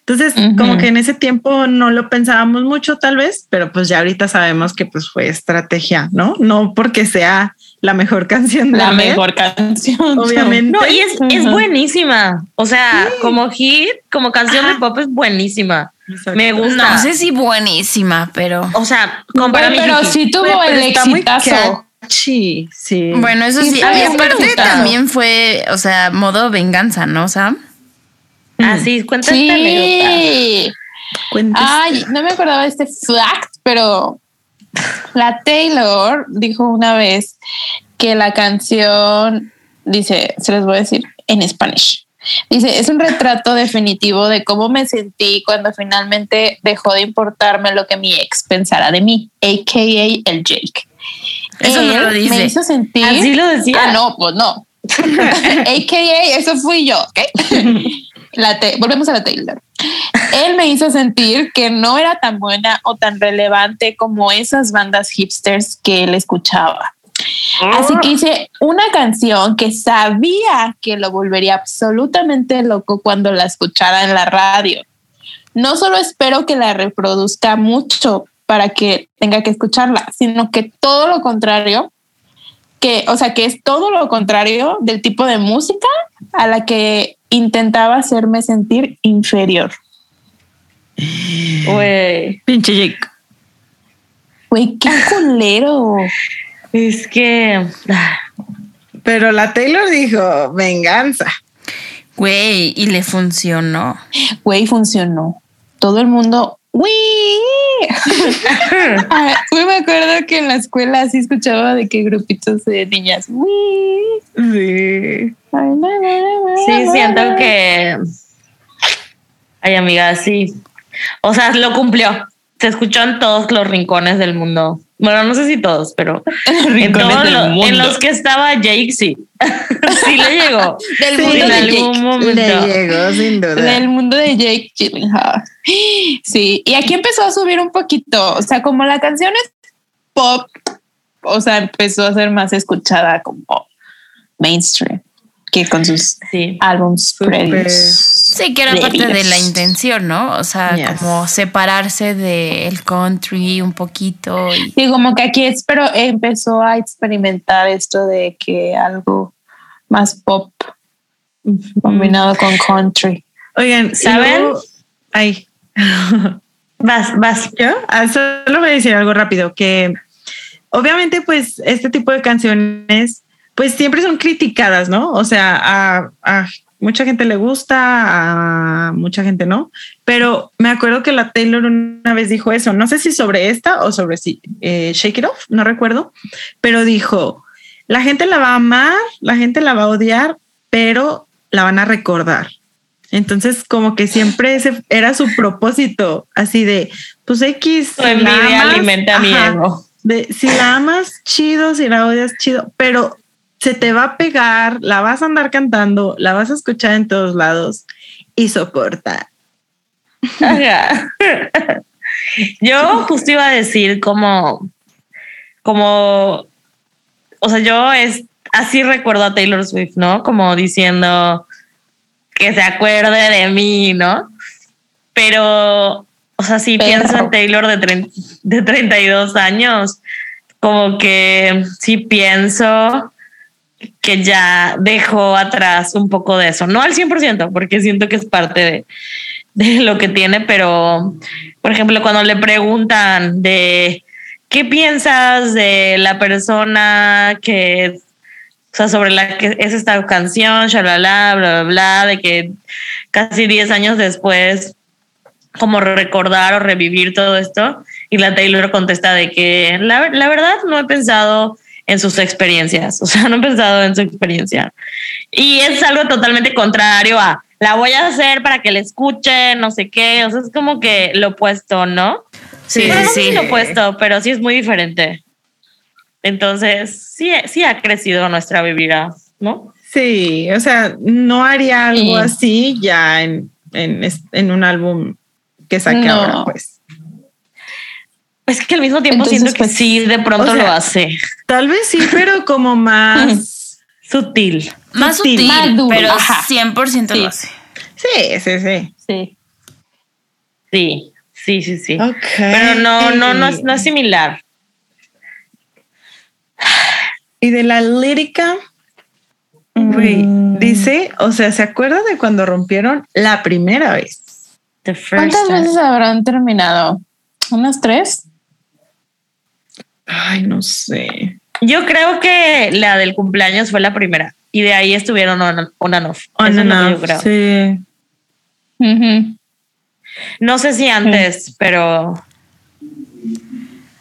Entonces, Ujú. como que en ese tiempo no lo pensábamos mucho, tal vez, pero pues ya ahorita sabemos que pues fue estrategia, ¿no? No porque sea la mejor canción de La mejor canción. Obviamente. No, y es, es buenísima. O sea, como hit, como canción de pop es buenísima. Exacto. Me gusta. No sé si buenísima, pero. O sea, compara Pero, pero sí tuvo pero el exitazo. catchy, sí. Bueno, eso sí. Sí, Y sí, aparte sí. también fue, o sea, modo venganza, ¿no, Sam? Así, cuenta esta anécdota. Sí. Ay, no me acordaba de este fact, pero la Taylor dijo una vez que la canción, dice, se los voy a decir en español. Dice, es un retrato definitivo de cómo me sentí cuando finalmente dejó de importarme lo que mi ex pensara de mí, a.k.a. el Jake. Eso no lo dice. Me hizo sentir... Así lo decía. Ah, no, pues no. [laughs] [laughs] AKA, eso fui yo, ¿ok? [laughs] la volvemos a la Taylor. Él me hizo sentir que no era tan buena o tan relevante como esas bandas hipsters que él escuchaba. Así que hice una canción que sabía que lo volvería absolutamente loco cuando la escuchara en la radio. No solo espero que la reproduzca mucho para que tenga que escucharla, sino que todo lo contrario, que, o sea, que es todo lo contrario del tipo de música a la que intentaba hacerme sentir inferior. Güey, Pinche Jake. Güey, qué culero. es que. ah, Pero la Taylor dijo, venganza. Güey, y le funcionó. Güey, funcionó. Todo el mundo. Ah, güey, [laughs] me acuerdo que en la escuela así escuchaba de que grupitos de niñas. ¡Uy! Sí. Sí, siento que. Ay, amiga, sí. O sea, lo cumplió. Se escuchó en todos los rincones del mundo. Bueno, no sé si todos, pero [laughs] en, rincones todos del lo- mundo. en los que estaba Jake, sí. [laughs] sí le llegó. Del Sí, mundo en de algún Jake. momento. Le llegó, sin duda. Del mundo de Jake Gyllenhaal. [gasps] Sí, y aquí empezó a subir un poquito. O sea, como la canción es pop, o sea, empezó a ser más escuchada como mainstream que con sus Sí. álbums previos. Sí, que era parte de la intención, ¿no? O sea, Yes. como separarse del country un poquito. Y, Sí, como que aquí es, pero empezó a experimentar esto de que algo más pop combinado con country. Oigan, ¿Saben? ¿saben? Ay. [laughs] Vas, vas. Yo ah, solo voy a decir algo rápido, que obviamente pues este tipo de canciones pues siempre son criticadas, ¿no? O sea, a, a mucha gente le gusta, a mucha gente no, pero me acuerdo que la Taylor una vez dijo eso, no sé si sobre esta o sobre si, eh, Shake It Off, no recuerdo, pero dijo, la gente la va a amar, la gente la va a odiar, pero la van a recordar. Entonces, como que siempre ese era su propósito, así de, pues X. Tu envidia amas, alimenta mi ajá, ego. de, si la amas, chido, si la odias, chido, pero se te va a pegar, la vas a andar cantando, la vas a escuchar en todos lados y soporta. Yo justo iba a decir como, como, o sea, yo es así recuerdo a Taylor Swift, ¿no? Como diciendo que se acuerde de mí, ¿no? Pero, o sea, si Pero- pienso en Taylor de, de 32 años, como que sí pienso que ya dejó atrás un poco de eso, no al 100%, porque siento que es parte de, lo que tiene, pero por ejemplo, cuando le preguntan de qué piensas de la persona que, o sea, sobre la que es esta canción, shalala, bla, bla, bla, de que casi 10 años después, como recordar o revivir todo esto, y la Taylor contesta de que la, la verdad no he pensado en sus experiencias, o sea, [laughs] no he pensado en su experiencia. Y es algo totalmente contrario a la voy a hacer para que le escuchen, no sé qué, o sea, es como que lo opuesto, ¿no? sí, Bueno, sí, no sí. lo opuesto, pero sí es muy diferente. Entonces, sí, sí ha crecido nuestra vibra, ¿no? Sí, o sea, no haría algo Sí. así ya en, en, en un álbum que saque No. ahora, pues. Es que al mismo tiempo Entonces, siento que pues, sí, de pronto o sea, lo hace. Tal vez sí, pero como más. [laughs] Sutil. Más sutil, sutil, más duro, pero ajá. 100% Sí. lo hace. Sí, sí, sí. Sí. Sí, sí, sí, sí. Ok. Pero no, no, no es, no es similar. Y de la lírica, güey, Mm. dice, o sea, ¿se acuerda de cuando rompieron la primera vez? The first ¿Cuántas time. veces habrán terminado? ¿Unas tres? Ay, no sé. Yo creo que la del cumpleaños fue la primera. Y de ahí estuvieron on, on and off. On Eso and yo off, creo. sí. No sé si antes, pero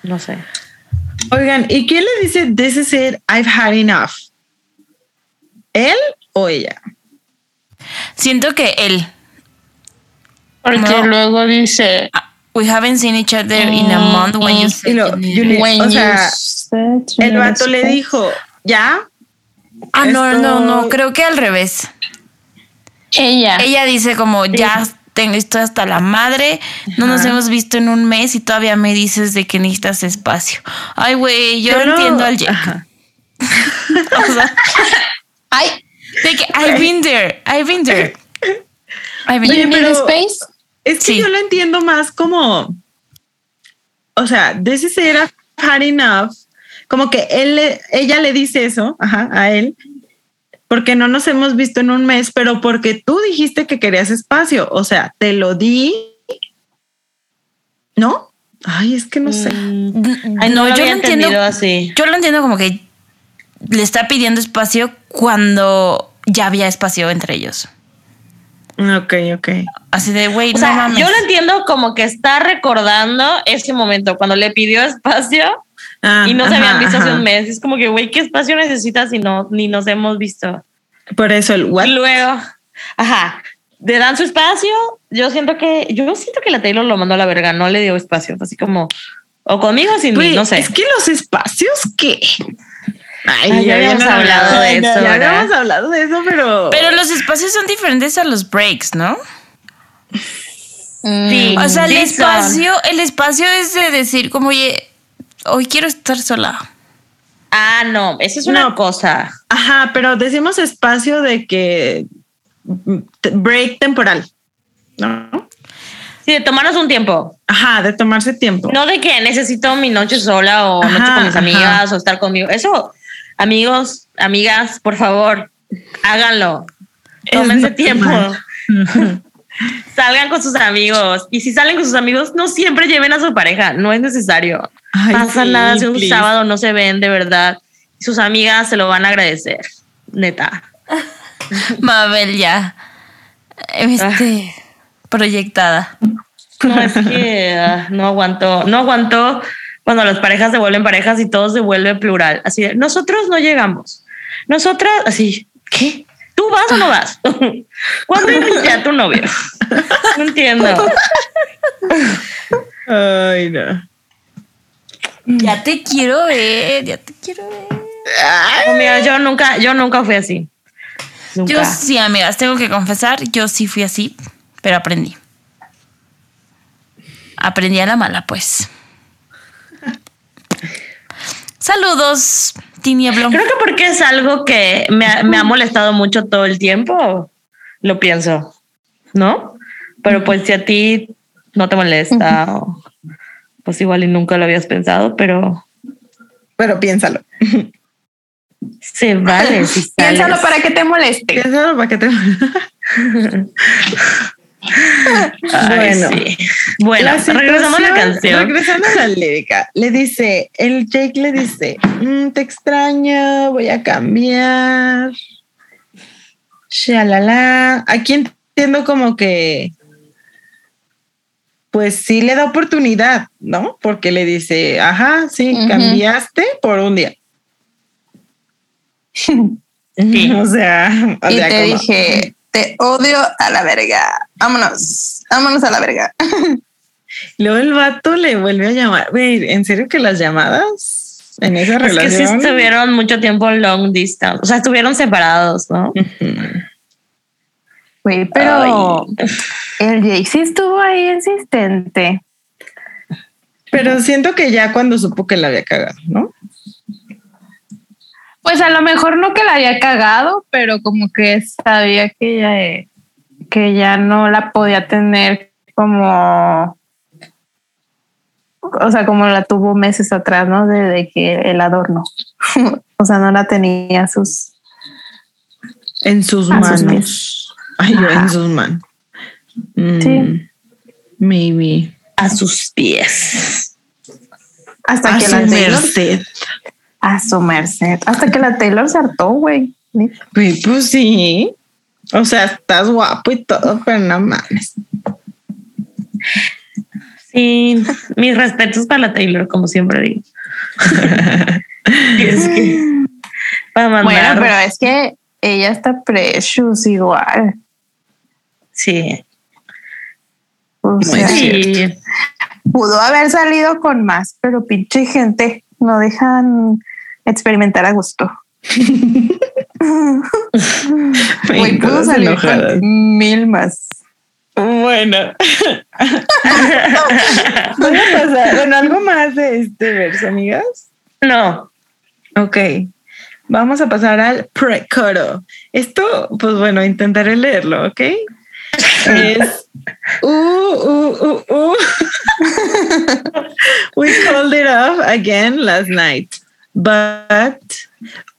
no sé. Oigan, ¿y quién le dice This is it, I've had enough? ¿Él o ella? Siento que él. Porque No. luego dice. We haven't seen each other in a month when you Mm, said lo- you need- it. When o you sea, said you El vato le dijo, ¿ya? Ah, no, esto- no, no, creo que al revés. Ella. Ella dice como ya tengo esto hasta la madre, no nos hemos visto en un mes y todavía me dices de que necesitas espacio. Ay, güey, yo Pero- entiendo al. Ajá. [laughs] O sea, Ay, de que I've been there, I've been there. I've been do you Oye, need pero- space? Es que Sí. yo lo entiendo más como, o sea, this is era hard enough, como que él, le- ella le dice eso, ajá, a él, porque no nos hemos visto en un mes, pero porque tú dijiste que querías espacio, o sea, te lo di, ¿no? Ay, es que no sé. Mm, Ay, no, No, lo yo lo entiendo. así. Yo lo entiendo como que le está pidiendo espacio cuando ya había espacio entre ellos. Ok, ok. Así de, güey, O no sea, mames. yo lo entiendo como que está recordando ese momento cuando le pidió espacio Ah, y no se ajá, habían visto hace ajá. un mes. Es como que, güey, ¿qué espacio necesitas si no ni nos hemos visto? Por eso el what? Luego, ajá, le dan su espacio. Yo siento que, yo siento que la Taylor lo mandó a la verga, no le dio espacio, así como, o conmigo sin mí, no sé. Es que los espacios, ¿qué? Ay, ya habíamos hablado de Ya eso, ¿verdad? habíamos hablado de eso, pero. Pero los espacios son diferentes a los breaks, ¿no? Sí, O sea, el sí son. espacio, el espacio es de decir como, oye, hoy quiero estar sola. Ah, no, esa es una No. cosa. Ajá, pero decimos espacio de que mm, break temporal, ¿no? Sí, de tomarnos un tiempo. Ajá, de tomarse tiempo. No de que necesito mi noche sola o Ajá, noche con mis ajá. amigas o estar conmigo. Eso, amigos, amigas, por favor, háganlo. Tómense tiempo. [laughs] Salgan con sus amigos. Y si salen con sus amigos, no siempre lleven a su pareja. No es necesario. Ay, Pasa sí, nada si un please. sábado no se ven de verdad. Sus amigas se lo van a agradecer. Neta. [laughs] Mabel ya. Este, proyectada. No es que ah, no aguantó, no aguantó cuando las parejas se vuelven parejas y todo se vuelve plural. Así de, nosotros no llegamos. Nosotras, así, ¿qué? ¿Tú vas o no vas? [laughs] ¿Cuándo invité a tu novio? [laughs] No entiendo. Ay, no. Ya te quiero ver, ya te quiero ver. Oh, mira, yo nunca, yo nunca fui así. Nunca. Yo sí, amigas, tengo que confesar, yo sí fui así, pero aprendí. Aprendí a la mala, pues. Saludos, Tinieblo. Creo que porque es algo que me ha, me ha molestado mucho todo el tiempo, lo pienso, ¿no? Pero pues si a ti no te molesta, o, pues igual y nunca lo habías pensado, pero Pero piénsalo. se vale. Si [laughs] Piénsalo para que te moleste. Piénsalo para que te. [laughs] [laughs] Ay, Bueno. sí. Bueno, La regresando a la canción. Regresando a la lírica. Le dice, el Jake le dice, "Mm, te extraño, voy a cambiar. Shalala. Aquí entiendo como que, pues sí le da oportunidad, ¿no? Porque le dice, ajá, sí, cambiaste por un día. Sí. [laughs] [laughs] O sea, o y sea, te como- dije, te odio a la verga. Vámonos, vámonos a la verga. [laughs] Luego el vato le vuelve a llamar. Güey, ¿en serio que las llamadas en esa Es que sí relación? estuvieron mucho tiempo long distance, o sea, estuvieron separados, ¿no? Güey, pero el Jake sí estuvo ahí insistente. Pero siento que ya cuando supo que la había cagado, ¿no? Pues a lo mejor no que la había cagado, pero como que sabía que ya, eh, que ya no la podía tener como, o sea, como la tuvo meses atrás, ¿no? Desde que el adorno. [laughs] o sea, no la tenía sus... En sus A sus manos. Ay, yo en sus manos. Mm, Sí. Maybe. A sus pies. Hasta A que su la merced. A su merced. Hasta que la Taylor se hartó, güey. Güey, pues sí. O sea, estás guapo y todo, pero no mames. Sí, mis respetos para la Taylor, como siempre digo. Y es que para mandar, Bueno, pero es que ella está precious igual. sí, O sea, sí. pudo haber salido con más, pero pinche gente no dejan experimentar a gusto. [laughs] Güey, salir con mil más. Bueno. [laughs] Voy a pasar. Bueno, algo más de este verso, amigas. No. Ok. Vamos a pasar al precoro. Esto, pues bueno, intentaré leerlo, ¿ok? Es uh, uh, uh, uh. [laughs] We called it off again last night, but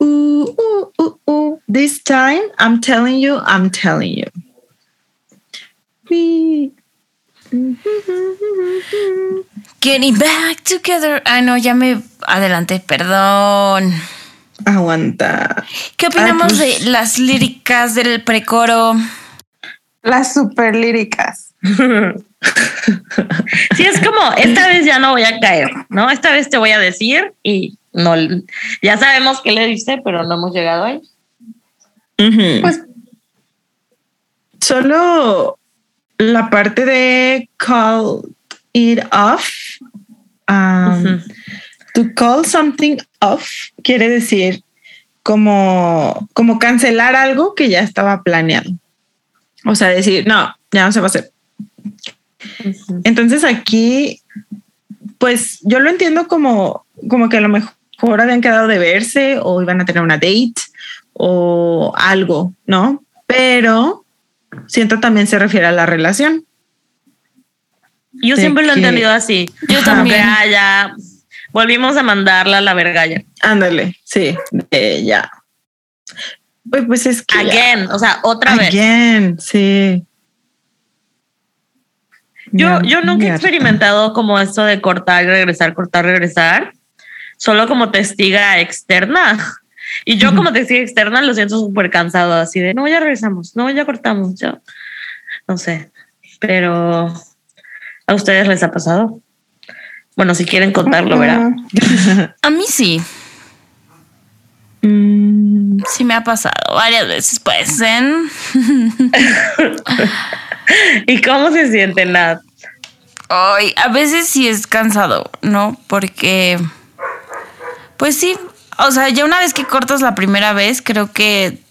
ooh, ooh, ooh, ooh. this time I'm telling you, I'm telling you. We- Getting back together. Ay, no, ya me adelanté, perdón. Aguanta. ¿Qué opinamos pues- de las líricas del precoro? Las super líricas. [laughs] Sí, es como, esta vez ya no voy a caer, ¿no? Esta vez te voy a decir y no, ya sabemos qué le dice, pero no hemos llegado ahí. Pues Solo la parte de call it off. um. To call something off quiere decir como, como cancelar algo que ya estaba planeado. O sea, decir, no, ya no se va a hacer. Entonces aquí, pues yo lo entiendo como, como que a lo mejor habían quedado de verse o iban a tener una date o algo, ¿no? Pero siento también se refiere a la relación. Yo De siempre lo he entendido así. Yo también. ah, ya volvimos a mandarla a la verga ya. Ándale, sí, de ya. Pues, pues es que. ya. Again, o sea, otra vez. Again, sí. Yo, yo nunca he experimentado como esto de cortar, regresar, cortar, regresar, solo como testiga externa. Y yo como testiga externa lo siento súper cansado, así de, no, ya regresamos, no, ya cortamos, ya. No sé, pero ¿a ustedes les ha pasado? Bueno, si quieren contarlo, ¿verdad? [laughs] A mí sí, Mm, sí me ha pasado varias veces, pues. ¿en? [laughs] ¿Y cómo se siente, Nat? Ay, a veces sí es cansado, ¿no? Porque, pues sí, o sea, ya una vez que cortas la primera vez, creo que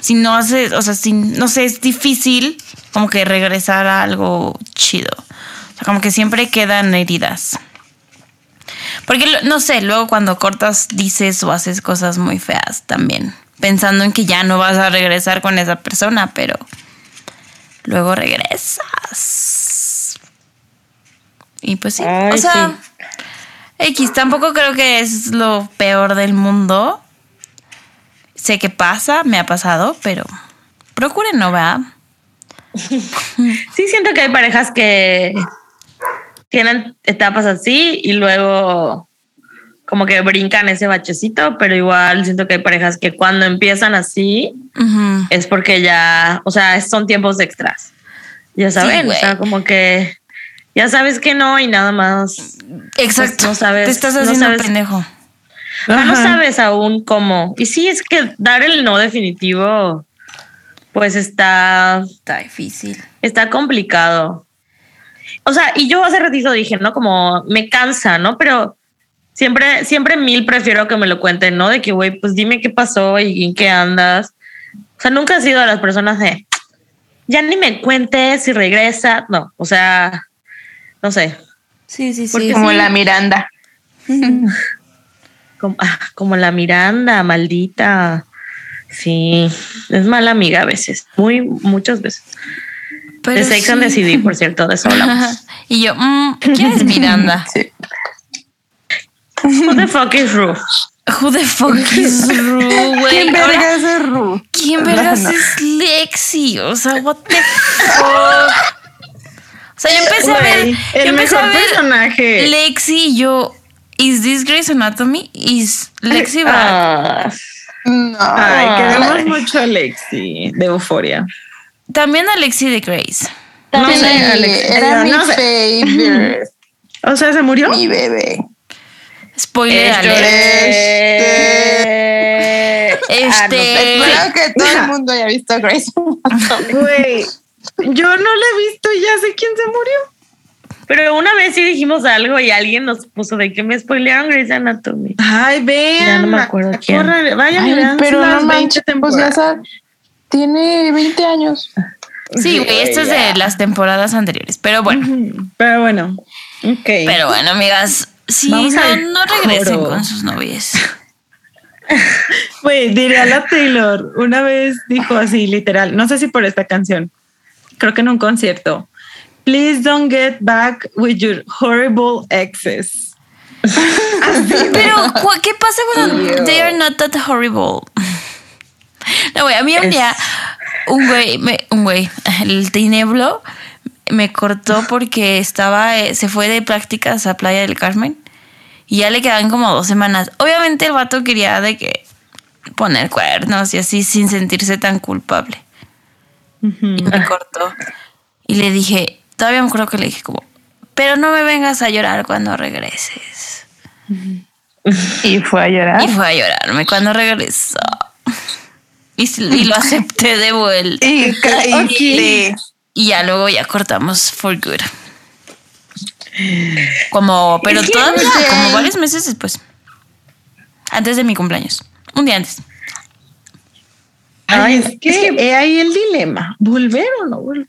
si no haces, o sea, si, no sé, es difícil como que regresar a algo chido. O sea, como que siempre quedan heridas. Porque, no sé, luego cuando cortas dices o haces cosas muy feas también, pensando en que ya no vas a regresar con esa persona, pero luego regresas. Y pues sí, Ay, o sea, X, tampoco creo que es lo peor del mundo. Sé que pasa, me ha pasado, pero procuren no, ¿verdad? [laughs] Sí siento que hay parejas que tienen etapas así y luego como que brincan ese bachecito, pero igual siento que hay parejas que cuando empiezan así es porque ya, o sea, son tiempos extras. Ya saben, güey. o sea, como que ya sabes que no y nada más. Exacto. Pues no sabes- Te estás no haciendo sabes- pendejo. No sabes aún cómo. Y sí, es que dar el no definitivo, pues está Está difícil. está complicado. O sea, y yo hace ratito dije, ¿no? Como me cansa, ¿no? Pero siempre, siempre mil prefiero que me lo cuenten, ¿no? De que, güey, pues dime qué pasó y en qué andas. O sea, nunca he sido de las personas de, ya ni me cuentes si regresa. No, o sea, no sé, Sí, sí, Porque sí. Como la Miranda. [laughs] como, ah, como la Miranda, maldita. Sí, es mala amiga a veces, muy, muchas veces. Pero de Sex and the sí. CD, por cierto, de eso hablamos. y yo, mm, ¿quién es Miranda? [laughs] Sí. Who the fuck is Ru? Who the fuck is Ru, güey? ¿Quién Ahora, verga es Ru? ¿Quién vergas No. es Lexi? O sea, what the fuck. [laughs] O sea, yo empecé a ver, yo el empecé mejor a ver personaje. Lexi y yo, ¿is this Grey's Anatomy? ¿Is Lexi [laughs] bad? Ah, No. Ay, queremos mucho a Lexi de Euforia. También a Lexi de Grace. No Sí, sé, Alex, era mi no favorite. [laughs] O sea, ¿se murió? mi bebé. Spoiler Este- alert. Este. Ah, no. Este- Espero que todo el mundo haya visto Grace. Güey, yo no la he visto y ya sé quién se murió. Pero una vez sí dijimos algo y alguien nos puso de que me spoilearon Grey's Anatomy. Ay, vean. Ya no me acuerdo quién. y Ay, pero las no 20 manches, pues ya sabes. Tiene 20 años. Sí, güey, esto es de las temporadas anteriores. Pero bueno, Pero bueno, ok. pero bueno, amigas, sí, Vamos no, no regresen coro. con sus novias. [laughs] Güey, diría la Taylor, una vez dijo así, literal, no sé si por esta canción, creo que en un concierto. Please don't get back with your horrible exes. [laughs] Pero, ¿cu- ¿qué pasa cuando they are not that horrible? [laughs] No, güey, a mí un día, un güey, me- un güey, el tineblo me cortó porque estaba, eh, se fue de prácticas a Playa del Carmen y ya le quedaban como dos semanas. Obviamente el vato quería de que poner cuernos y así sin sentirse tan culpable. Y me cortó. Y le dije, todavía me acuerdo que le dije como, pero no me vengas a llorar cuando regreses. [laughs] Y fue a llorar. Y fue a llorarme cuando regresó. Y, y lo acepté de vuelta. Y caíste. Y ya luego ya cortamos for good. Como, pero todavía, como varios meses después. Antes de mi cumpleaños. Un día antes. Ay, Ay, es es que he ahí el dilema, volver o no volver.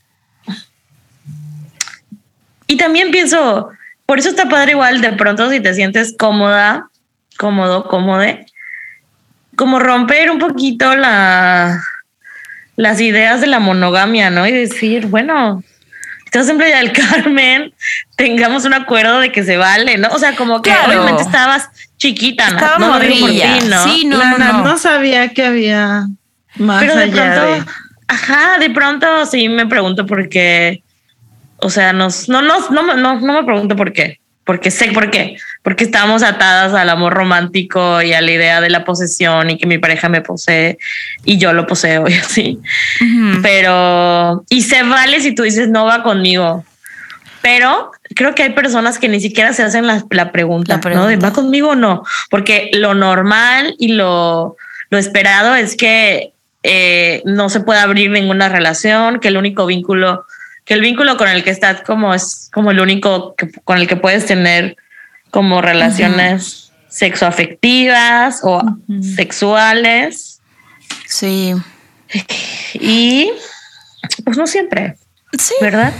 Y también pienso, por eso está padre igual de pronto si te sientes cómoda, cómodo, cómode, como romper un poquito la, las ideas de la monogamia, ¿no? Y decir, bueno, estás en Playa del Carmen, tengamos un acuerdo de que se vale, ¿no? O sea, como que Claro. obviamente estabas chiquita, ¿no? Estaba no lo digo por morrilla. ti, ¿no? Sí, no, la no, Nat no. no sabía que había más Pero de allá pronto, de... ajá, de pronto sí me pregunto por qué. O sea, nos, no, no, no, no, no me pregunto por qué, porque sé por qué, porque estamos atadas al amor romántico y a la idea de la posesión y que mi pareja me posee y yo lo poseo y así. Pero, y se vale si tú dices no va conmigo. Pero creo que hay personas que ni siquiera se hacen la, la pregunta, La pregunta. ¿no? De va conmigo o no. Porque lo normal y lo, lo esperado es que eh, no se pueda abrir ninguna relación, que el único vínculo, que el vínculo con el que estás como es como el único que- con el que puedes tener como relaciones sexoafectivas o sexuales. Sí. Y pues no siempre, Sí. ¿verdad?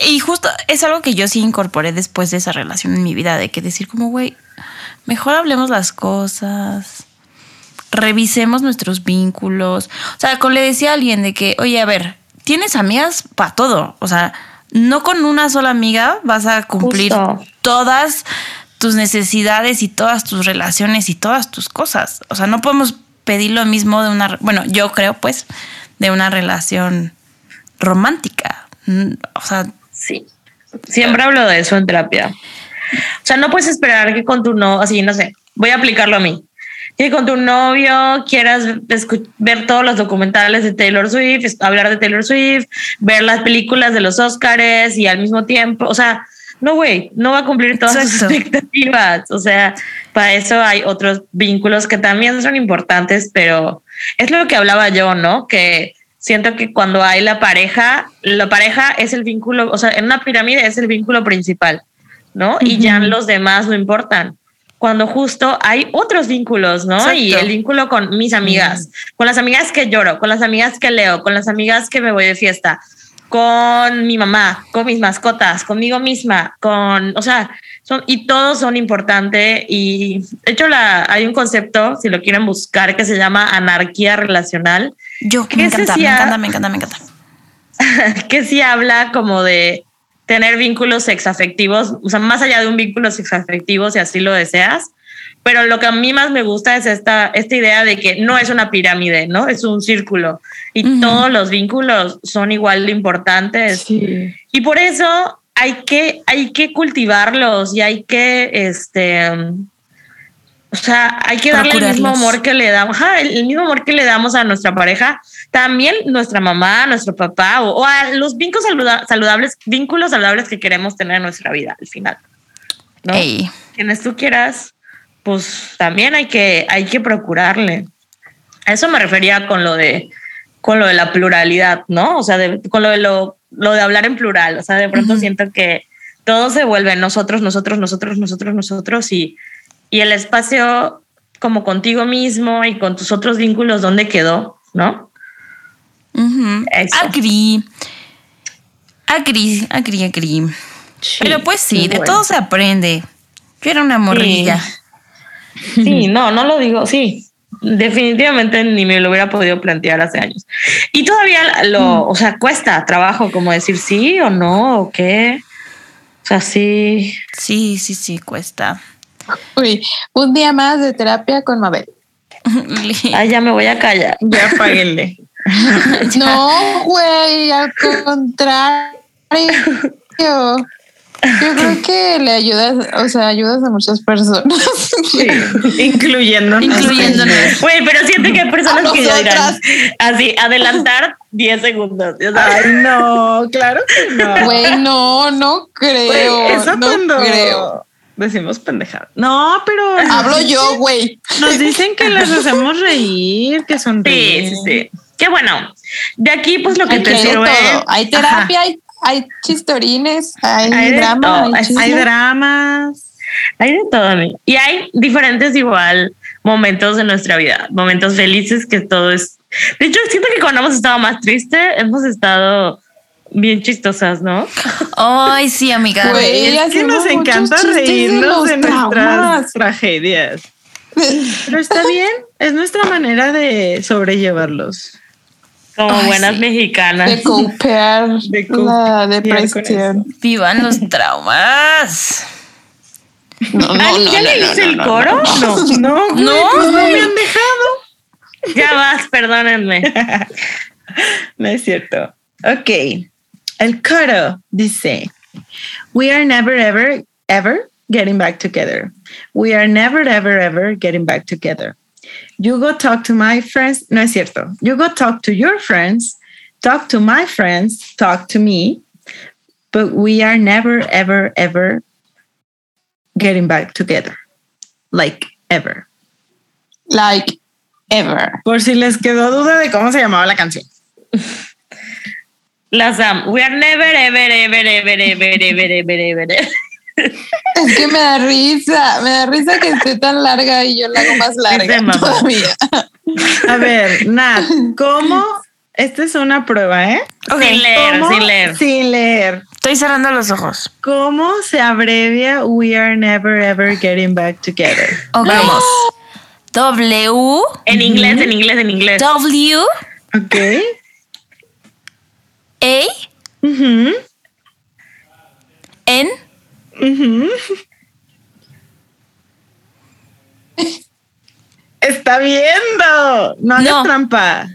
Y, y justo es algo que yo sí incorporé después de esa relación en mi vida, de que decir como, güey, mejor hablemos las cosas, revisemos nuestros vínculos. O sea, como le decía a alguien de que, oye, a ver, tienes amigas para todo. O sea, no con una sola amiga vas a cumplir Justo. todas tus necesidades y todas tus relaciones y todas tus cosas. O sea, no podemos pedir lo mismo de una, bueno, yo creo pues, de una relación romántica. Mm, O sea, Sí. Siempre hablo de eso en terapia. O sea, no puedes esperar que con tu no, así, no sé, voy a aplicarlo a mí. Que con tu novio quieras ver todos los documentales de Taylor Swift, hablar de Taylor Swift, ver las películas de los Oscars y al mismo tiempo, o sea, no, güey, no va a cumplir todas sus Exacto. expectativas. O sea, para eso hay otros vínculos que también son importantes, pero es lo que hablaba yo, ¿no? Que siento que cuando hay la pareja, la pareja es el vínculo, o sea, en una pirámide es el vínculo principal, ¿no? Y ya los demás no importan. Cuando justo hay otros vínculos, ¿no? Y el vínculo con mis amigas, con las amigas que lloro, con las amigas que leo, con las amigas que me voy de fiesta, con mi mamá, con mis mascotas, conmigo misma, con, o sea, son, y todos son importantes y de hecho la, hay un concepto, si lo quieren buscar, que se llama anarquía relacional, yo ¿Qué me encanta, me encanta, me encanta, me [laughs] encanta. que sí habla como de tener vínculos sexafectivos, o sea, más allá de un vínculo sexafectivo, si así lo deseas. Pero lo que a mí más me gusta es esta, esta idea de que no es una pirámide, ¿no? Es un círculo y Ujú. todos los vínculos son igual de importantes. Sí. Y por eso hay que, hay que cultivarlos y hay que, este, um, o sea, hay que darle el mismo amor que le damos, ajá, el, mismo amor que le damos a nuestra pareja, también nuestra mamá, nuestro papá o, o a los vínculos saluda- saludables, vínculos saludables que queremos tener en nuestra vida al final. ¿no? Ey, Quienes tú quieras, pues también hay que, hay que procurarle. A eso me refería con lo de, con lo de la pluralidad, ¿no? O sea, de- con lo de lo, lo de hablar en plural. O sea, de pronto siento que todo se vuelve nosotros, nosotros, nosotros, nosotros, nosotros y, y el espacio como contigo mismo y con tus otros vínculos, ¿dónde quedó? ¿No? Ujú. Eso. Agree. Agree, agree, agree. Pero pues sí, de bueno. todo se aprende. Yo era una morrilla. Sí, no, no lo digo, sí. Definitivamente ni me lo hubiera podido plantear hace años. Y todavía lo, o sea, cuesta trabajo como decir sí o no o qué. O sea, sí. Sí, sí, sí, cuesta. Uy, un día más de terapia con Mabel. Ay, ya me voy a callar. Ya páguenle. [laughs] No, güey, al contrario. Yo creo que le ayudas, o sea, ayudas a muchas personas. Sí, incluyendo Incluyéndonos. Güey, pero siento que hay personas A que ya dirán así, adelantar 10 segundos. sabes. Ay, no, claro que no. Güey, no, no creo. Güey, eso no cuando creo. Decimos pendejada. No, pero Hablo yo, güey. nos dicen que las hacemos reír, que son Sí, sí, sí. Qué bueno. De aquí, pues lo que Hay, te sirve. todo. hay terapia, hay, hay chistorines, hay, Hay drama, hay, Hay dramas. Hay de todo, amigo. Y hay diferentes igual momentos de nuestra vida, momentos felices que todo es. De hecho, siento que cuando hemos estado más tristes, hemos estado bien chistosas, ¿no? Ay, sí, amiga. Güey, Es que nos encanta reírnos de nuestras traumas. tragedias. Pero está bien, es nuestra manera de sobrellevarlos. Como Ay, buenas sí. mexicanas. de copiar [laughs] De la depresión. Vivan los traumas. No, no, Ay, no, ¿Ya no, le no, hice no, el no, coro? No. No, No, pues no me han dejado. Ya vas, perdónenme. [laughs] No es cierto. Ok. El coro dice: We are never, ever, ever getting back together. We are never, ever, ever getting back together. You go talk to my friends. No es cierto. You go talk to your friends. Talk to my friends. Talk to me. But we are never, ever, ever getting back together. Like ever. Like ever. Por si les quedó duda de cómo se llamaba la canción. Las am. We are never, ever, ever, ever, ever, ever, ever, ever. Es que me da risa, me da risa que esté tan larga y yo la hago más larga todavía. A ver, Nat, ¿cómo? Esta es una prueba, ¿eh? Sin leer, ¿Cómo? sin leer. Sin leer. Estoy cerrando los ojos. ¿Cómo se abrevia We are never ever getting back together? Ok. Vamos. W. En inglés, en inglés, en inglés. W. Ok. A. Ujú, N. ujú. Está viendo. No hagas No. trampa.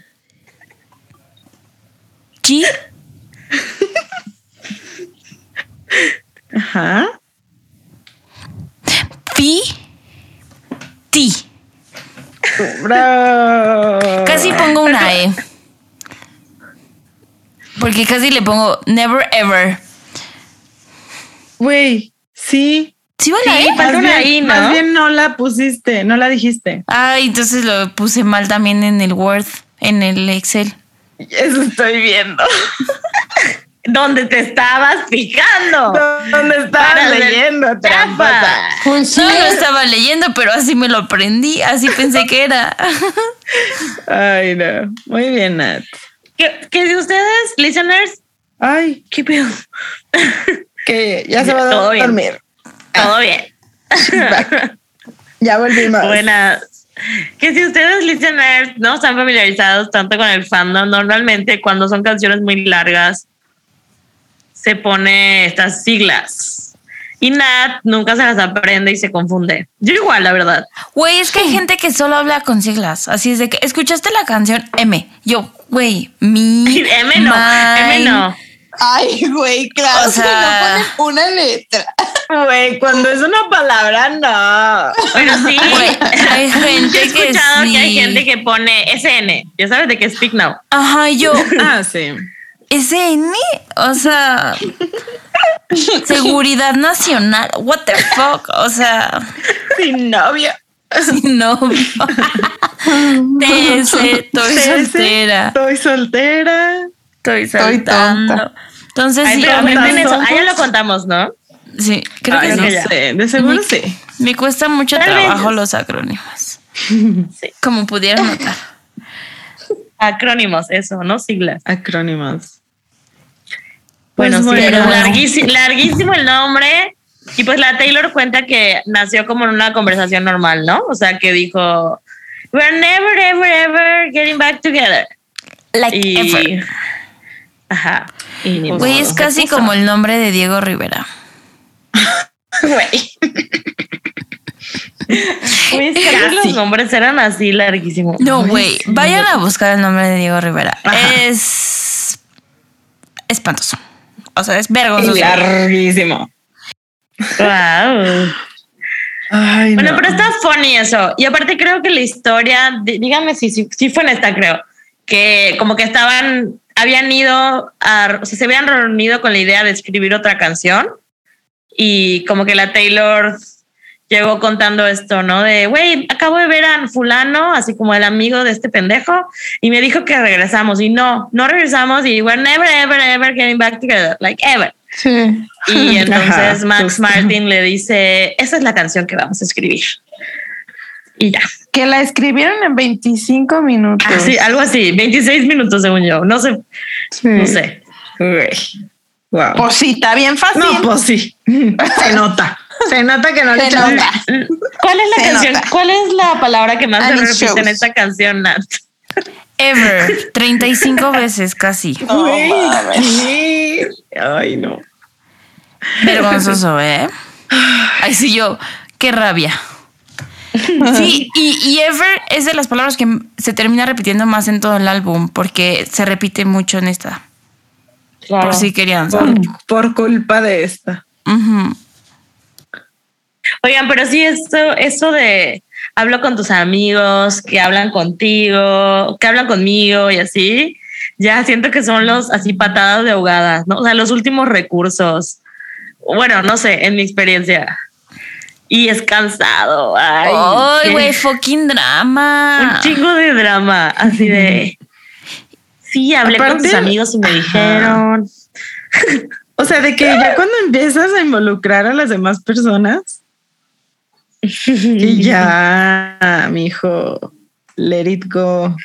G. [laughs] Ajá. P. T. Bravo. Casi pongo una E. Porque casi le pongo never ever. Güey, sí. ¿Sí va la Sí, falta Más una bien- I, ¿no? Más bien no la pusiste, no la dijiste. Ay, entonces lo puse mal también en el Word, en el Excel. Eso estoy viendo. [laughs] ¿Dónde te estabas fijando? ¿Dónde estabas leyendo, trampa. No lo estaba leyendo, pero así me lo aprendí, así pensé que era. [laughs] Ay, no. Muy bien, Nat. Que, que si ustedes, listeners, Ay, ¿qué pedo? que ya se va a dormir. Todo bien. [laughs] Ya volvimos. Buenas. Que si ustedes, listeners, no están familiarizados tanto con el fandom, normalmente cuando son canciones muy largas, se pone estas siglas. Y Nat nunca se las aprende y se confunde. Yo igual, la verdad. Güey, es que hay gente que solo habla con siglas. Así es de que escuchaste la canción M. Yo, güey, mi. M no, M no. Ay, güey, claro, O sea- si no ponen una letra. Güey, cuando es una palabra, no. Pero sí. Güey, hay [laughs] Yo gente he que escuchado que, hay sí. gente que pone SN. Ya sabes de qué Speak Now. Ajá, yo, [laughs] Ah, sí. ¿Ese N? O sea, [laughs] seguridad nacional. What the fuck? O sea, Sin novio. sin novio. [laughs] TS, estoy soltera. Estoy soltera. Estoy Estoy saltando. tonta. Entonces Ay, sí, pero a mí cuenten me- eso. Ah, ya lo contamos, ¿no? sí, creo Ay, que no sí. sé, de seguro sí. Me cuesta mucho Tal vez. trabajo los acrónimos. [laughs] Sí. Como pudieron notar. acrónimos, eso, no siglas. Acrónimos. Bueno, Pues sí, bueno. pero larguísimo, larguísimo el nombre. Y pues la Taylor cuenta que nació como en una conversación normal, ¿no? O sea, que dijo, We're never, ever, ever getting back together. Like Y. ever. Ajá. Pues, Güey, es casi como el nombre de Diego Rivera. [laughs] Güey. Güey, es que los nombres eran así larguísimos. No, güey. Vayan a buscar el nombre de Diego Rivera. Ajá. Es espantoso. O sea, es vergonzoso. Larguísimo. Wow. Ay, Bueno, no. pero está funny eso. Y aparte creo que la historia, dí- díganme si, si, si fue en esta, creo, que como que estaban, habían ido, a, o sea, se habían reunido con la idea de escribir otra canción y como que la Taylor llegó contando esto, ¿no? De, güey, acabo de ver a fulano, así como el amigo de este pendejo, y me dijo que regresamos y no, no regresamos y we're never, ever, ever getting back together, like ever. Sí. Y [laughs] entonces Ajá, Max justo. Martin le dice, esa es la canción que vamos a escribir. Y ya. Que la escribieron en 25 minutos. Así, algo así, 26 minutos según yo. No sé, Sí. no sé. Wow. Pues sí, está bien fácil. no, pues sí. [laughs] Se nota. Se nota que no le. ¿Cuál es la Se canción? nota. ¿Cuál es la palabra que más se And repite en esta canción, Nat? Ever. [laughs] 35 veces casi. Ay, no. Vergonzoso, ¿eh? Ay, sí, yo. Qué rabia. Sí, y, y ever es de las palabras que se termina repitiendo más en todo el álbum porque se repite mucho en esta. Por si querían saber. por culpa de esta. Ujú. Oigan, pero sí, esto, eso de hablo con tus amigos, que hablan contigo, que hablan conmigo y así, ya siento que son los así patadas de ahogadas, ¿no? O sea, los últimos recursos. Bueno, no sé, en mi experiencia. Y es cansado. Ay, güey, [laughs] fucking drama. un chingo de drama, así de. Sí, hablé con tus amigos y me dijeron. O sea, de que ya [laughs] cuando empiezas a involucrar a las demás personas, y [laughs] ya, mi hijo, let it go.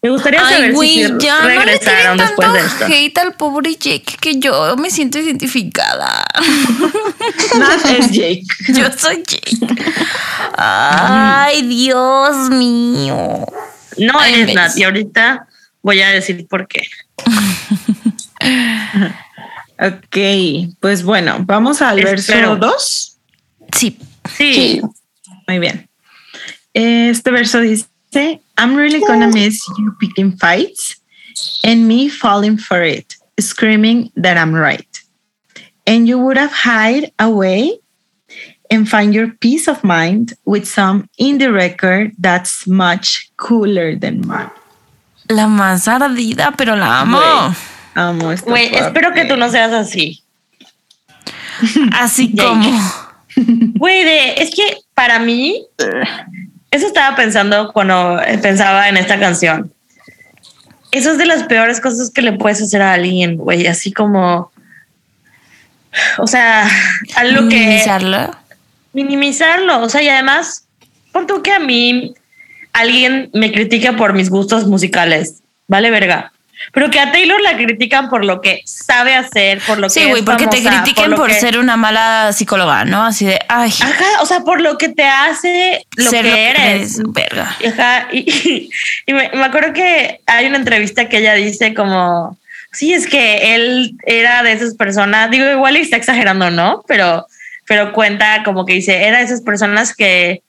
Me gustaría Ay, saber güey, si ya no le regresaron después tanto de esto. hate al pobre Jake que yo me siento identificada. [laughs] Nat es Jake. [laughs] Yo soy Jake. Ay, Dios mío. No Ay, eres. Nat, y ahorita voy a decir por qué. Ok, pues bueno, vamos al Espero. verso 2. Sí. Sí. Sí. Muy bien. Este verso dice, I'm really gonna miss you picking fights and me falling for it, screaming that I'm right. And you would have hide away and find your peace of mind with some indie record that's much cooler than mine. La más ardida, pero la amo. Amo esta espero que tú no seas así. Así [laughs] como. Güey, de, es que para mí, eso estaba pensando cuando pensaba en esta canción. Eso es de las peores cosas que le puedes hacer a alguien, güey, así como, o sea, algo que minimizarlo. minimizarlo, o sea, y además, pon tú que a mí alguien me critica por mis gustos musicales, vale verga. Pero que a Taylor la critican por lo que sabe hacer, por lo que Sí, güey, porque te famosa, critiquen lo por, que- ser una mala psicóloga, ¿no? Así de, ay, Ajá, o sea, por lo que te hace lo ser que eres. Verga. Ajá, y, y me, me acuerdo que hay una entrevista que ella dice como, sí, es que él era de esas personas, digo, igual y está exagerando, ¿no? Pero, pero cuenta como que dice, era de esas personas que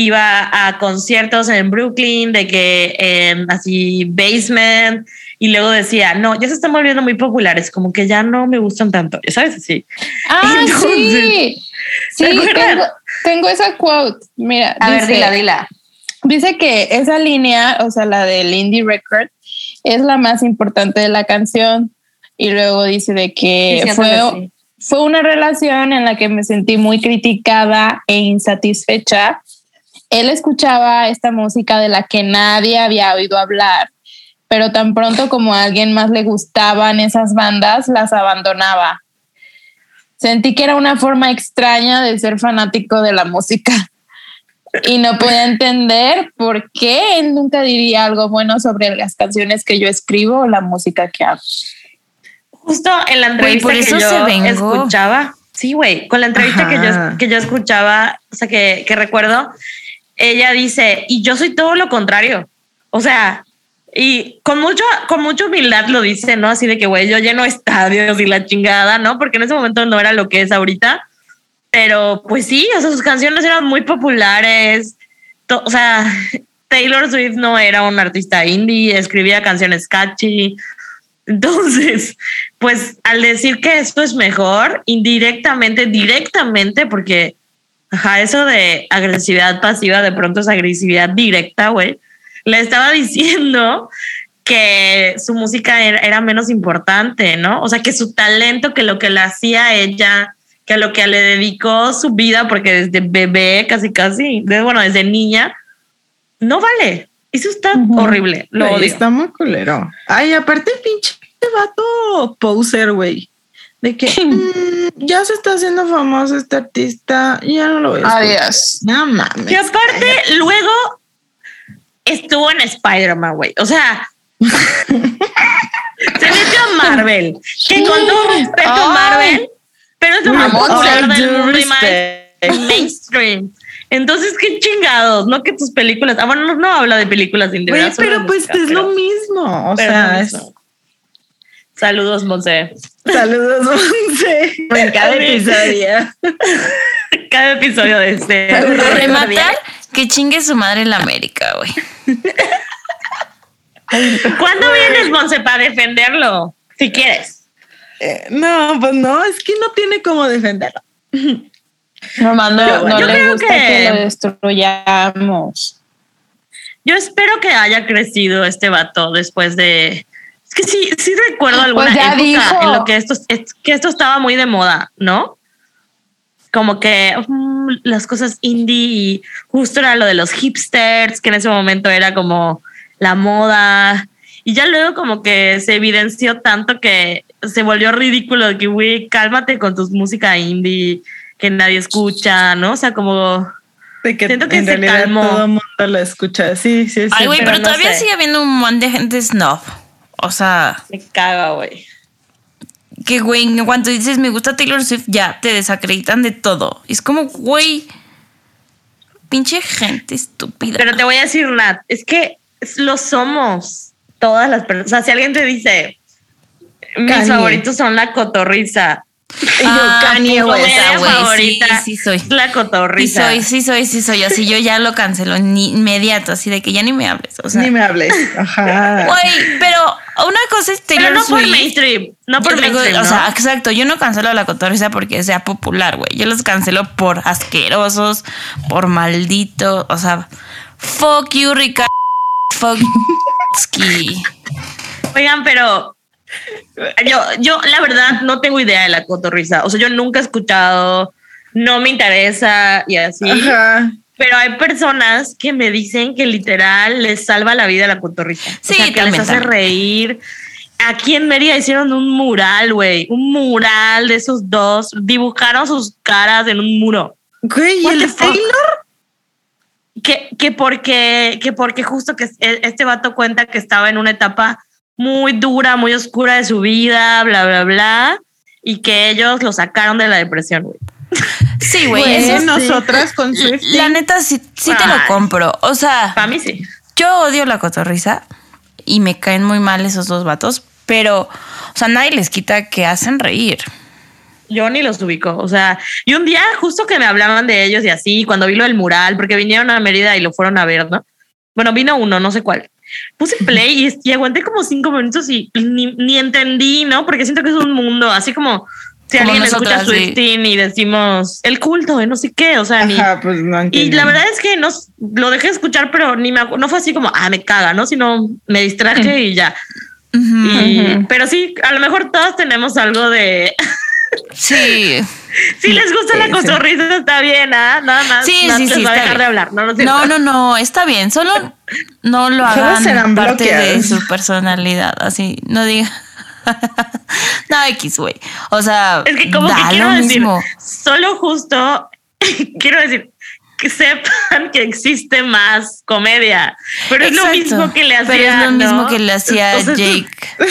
iba a conciertos en Brooklyn, de que en así basement, y luego decía, no, ya se están volviendo muy populares, como que ya no me gustan tanto, sabes, así. Ah, [laughs] Entonces, sí. ¿se Sí, tengo, tengo esa quote. Mira, dice, dila. dice que esa línea, o sea, la del indie record, es la más importante de la canción. Y luego dice de que fue, fue una relación en la que me sentí muy criticada e insatisfecha. Él escuchaba esta música de la que nadie había oído hablar, pero tan pronto como a alguien más le gustaban esas bandas, las abandonaba. Sentí que era una forma extraña de ser fanático de la música. [laughs] y no podía entender por qué él nunca diría algo bueno sobre las canciones que yo escribo o la música que hago. Justo en la entrevista por que yo se escuchaba, sí, güey, con la entrevista que yo, que yo escuchaba, o sea, que, que recuerdo, ella dice, y yo soy todo lo contrario. O sea, y con mucho, con mucha humildad lo dice, ¿no? Así de que, güey, yo lleno estadios y la chingada, ¿no? Porque en ese momento no era lo que es ahorita. Pero pues sí, o sea, sus canciones eran muy populares. O sea, Taylor Swift no era un artista indie, escribía canciones catchy. Entonces, pues al decir que esto es mejor, indirectamente, directamente, porque ajá, eso de agresividad pasiva de pronto es agresividad directa, güey. Le estaba [laughs] diciendo que su música era, era menos importante, ¿no? O sea, que su talento, que lo que le hacía ella, que lo que le dedicó su vida, porque desde bebé, casi, casi, de, bueno, desde niña, no vale. Eso está Ujú. horrible. Lo Güey, odio. Está muy culero. Ay, aparte pinche vato poser, güey. De que [laughs] mm, ya se está haciendo famoso este artista, ya no lo voy a escuchar. Adiós. No mames. Y aparte, luego estuvo en Spider-Man, güey. O sea, [laughs] se metió a Marvel. Que con todo respeto, Ay. Marvel, pero es lo más popular del mundo y más respect. mainstream. Entonces, qué chingados, no que tus películas. Ah, bueno, no, no habla de películas Güey, individuales. pero pues es lo mismo. O sea, es- Saludos, Monse. saludos, Monse. En cada episodio. [laughs] Cada episodio de este. Para rematar, que chingue su madre en la América, güey. ¿Cuándo vienes, Monse, para defenderlo? Si quieres. Eh, no, pues no, es que no tiene cómo defenderlo. No, no yo le creo gusta que- que... lo destruyamos. Yo espero que haya crecido este vato después de. Es que sí, sí recuerdo alguna Pues ya época dijo. en lo que esto, es- que esto estaba muy de moda, ¿no? Como que mm, las cosas indie y justo era lo de los hipsters, que en ese momento era como la moda. Y ya luego como que se evidenció tanto que se volvió ridículo de que, güey, cálmate con tus música indie que nadie escucha, ¿no? O sea, como... De que Siento que en se realidad calmó. todo el mundo lo escucha. Sí, sí, sí. Ay, güey, pero pero, no todavía sé. sigue habiendo un montón de gente snob. O sea, Me caga, güey. que güey, en cuanto dices me gusta Taylor Swift, ya te desacreditan de todo. Es como, güey, pinche gente estúpida. Pero te voy a decir, Nat, es que lo somos todas las personas. O sea, si alguien te dice, mis Kanye. favoritos son la cotorriza. Y yo, Kanye West. güey, favorita sí, sí soy. la Sí cotorriza. soy, sí soy, sí soy. Así yo ya lo cancelo ni inmediato, así de que ya ni me hables. O sea, Ni me hables. Ajá. güey, pero una cosa es Taylor Pero no por mainstream. No por digo, mainstream, O ¿no? sea, exacto. Yo no cancelo a la cotorriza porque sea popular, güey. Yo los cancelo por asquerosos, por maldito. O sea, fuck you, Ricardo. Fuck [laughs] you. Oigan, pero yo, yo la verdad no tengo idea de la cotorriza. O sea, yo nunca he escuchado, no me interesa y así. Ajá. Pero hay personas que me dicen que literal les salva la vida la cotorriza. Sí, o sea, que también, les hace también. reír. Aquí en Mérida hicieron un mural, güey. Un mural de esos dos. Dibujaron sus caras en un muro. Güey, ¿y What el the fuck? Taylor? Que, que porque, que porque justo que e- este vato cuenta que estaba en una etapa muy dura, muy oscura de su vida, bla, bla, bla. Y que ellos lo sacaron de la depresión, güey. Sí, [laughs] güey. Eso es- nosotras con Swift. La neta, sí, sí te lo Ay. compro. O sea, Para mí sí. yo odio la cotorriza y me caen muy mal esos dos vatos, pero, o sea, nadie les quita que hacen reír. Yo ni los ubico. O sea, y un día justo que me hablaban de ellos y así, cuando vi lo del mural, porque vinieron a Mérida y lo fueron a ver, ¿no? Bueno, vino uno, no sé cuál. Puse [laughs] play y, y aguanté como cinco minutos y ni, ni entendí, ¿no? Porque siento que es un mundo así como si Como alguien escucha nosotras, sí. Y decimos el culto de no sé qué, o sea, ni. Ajá, pues no Y la verdad es que no lo dejé de escuchar, pero ni me no fue así como, ah, me caga, ¿no? Sino me distraje y ya. Ujú. Y- Ujú. Pero sí, a lo mejor todas tenemos algo de [laughs] Sí. Si les gusta Sí, la sí. cotorriza, está bien, ¿ah? Nada más. Sí, no sí, les sí, va a dejar bien. de hablar. No, no. No, no, no, está bien. Solo no lo hagan serán parte de su personalidad. Así, no diga. [laughs] no, X, güey. O sea, Es que como da que quiero lo decir, mismo. solo justo, [laughs] quiero decir que sepan que existe más comedia. Pero es lo mismo que le hacía. Pero es lo ¿no? mismo que le hacía Entonces, Jake. [laughs]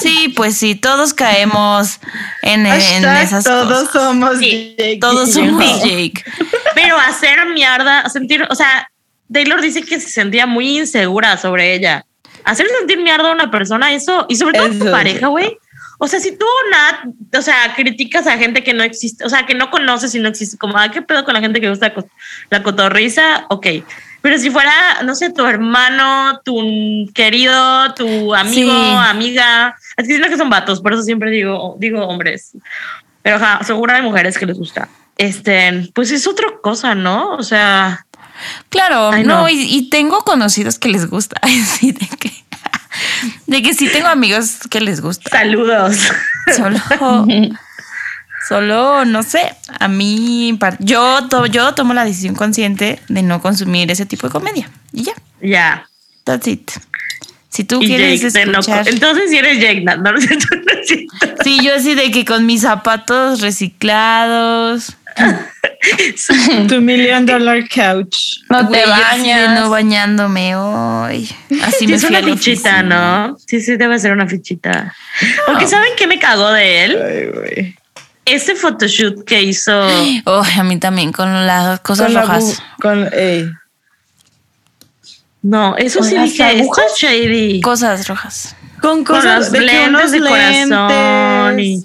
Sí, pues sí, todos caemos en, en esas todos cosas. somos Sí, Jake Todos somos. Jake. Pero hacer mierda, sentir, o sea, Taylor dice que se sentía muy insegura sobre ella. Hacer sentir mierda a una persona, eso, y sobre todo a tu Eso, pareja, sí. güey. O sea, si tú nada, o sea, criticas a gente que no existe, o sea, que no conoces y no existe, como, ah, ¿qué pedo con la gente que gusta la co- la cotorriza? Ok. Pero si fuera, no sé, tu hermano, tu querido, tu amigo, Sí. amiga, es que siento que son vatos, por eso siempre digo, digo hombres. Pero ajá, seguro hay mujeres que les gusta. Este, pues es otra cosa, ¿no? O sea, Claro, Ay, no, no. y, y tengo conocidos que les gusta. [laughs] Sí, de que, de que sí tengo amigos que les gusta. saludos. Solo, solo, no sé, a mí, yo, to- yo tomo la decisión consciente de no consumir ese tipo de comedia. Y ya, ya. that's it. Si tú Y quieres Jake escuchar... Entonces, si eres Jake, no, [laughs] no. Sí, yo así de que con mis zapatos reciclados. [laughs] Tu million dollar couch. No te de bañas. no bañándome hoy. Así Sí, me es fui a una la fichita, oficina. ¿no? Sí, sí, debe ser una fichita. Porque ¿saben qué me cagó de él? Ay. Ese photoshoot que hizo. Oh, a mí también con las cosas Con la rojas. bu- con, ey. No, eso ¿Con sí dije, shady. Cosas rojas. Con Con cosas los de que lentes unos de corazón. Y,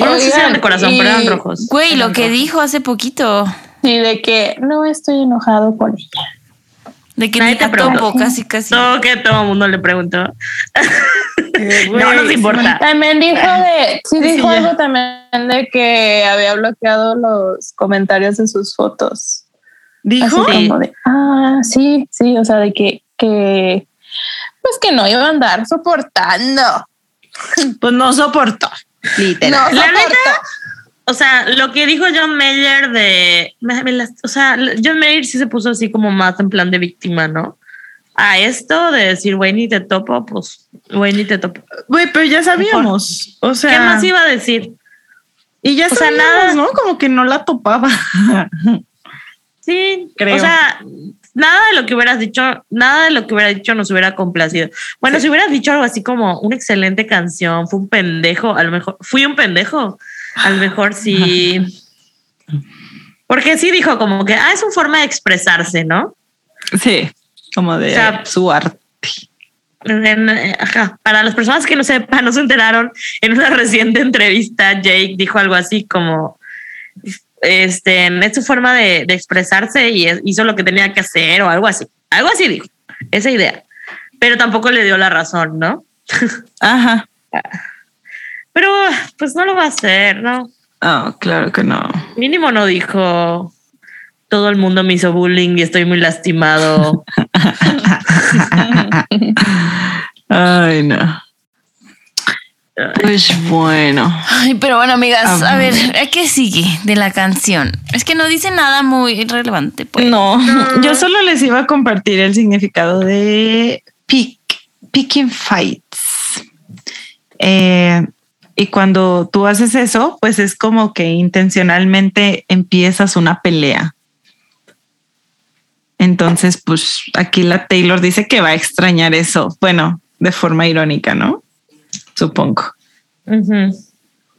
no sé si eran de corazón, pero eran rojos. Güey, lo que rojos. dijo hace poquito. Sí, de que no estoy enojado con ella. De que Nadie te preguntó. topo, casi, casi. Todo que todo el mundo le preguntó. Eh, [laughs] no nos importa. También dijo de, sí, dijo ya. algo también de que había bloqueado los comentarios de sus fotos. Así Dijo. Sí. como de, ah, sí, sí, o sea, de que, que, pues que no iba a andar soportando. [laughs] Pues no soportó. Literal. No La soportó. neta, O sea, lo que dijo John Mayer de. o sea, John Mayer sí se puso así como más en plan de víctima, ¿no? A esto de decir, güey, ni te topo, pues, güey, ni te topo. Güey, pero ya sabíamos. O sea. ¿Qué más iba a decir? Y ya O sea, sabíamos, nada. ¿no? Como que no la topaba. Sí, Creo. O sea, nada de lo que hubieras dicho, nada de lo que hubiera dicho nos hubiera complacido. Bueno, si hubieras dicho algo así como una excelente canción, fue un pendejo, a lo mejor, fui un pendejo, a lo mejor sí. [laughs] Porque sí dijo como que, ah, es una forma de expresarse, ¿no? Sí. Como de O sea, su arte. En- ajá. Para las personas que no sepan, no se enteraron, en una [laughs] reciente entrevista, Jake dijo algo así como, este, es su forma de, de expresarse y hizo lo que tenía que hacer o algo así. Algo así dijo, esa idea. Pero tampoco le dio la razón, ¿no? [laughs] Ajá. Pero pues no lo va a hacer, ¿no? Ah, claro que no. Mínimo no dijo, todo el mundo me hizo bullying y estoy muy lastimado. [laughs] Ay, no. Pues bueno. Ay, pero bueno, amigas, a ver, ¿a qué sigue de la canción? Es que no dice nada muy relevante, pues. No, yo solo les iba a compartir el significado de pick, picking fights. Eh, y cuando tú haces eso, pues es como que intencionalmente empiezas una pelea. Entonces, pues aquí la Taylor dice que va a extrañar eso. Bueno, de forma irónica, ¿no? Supongo.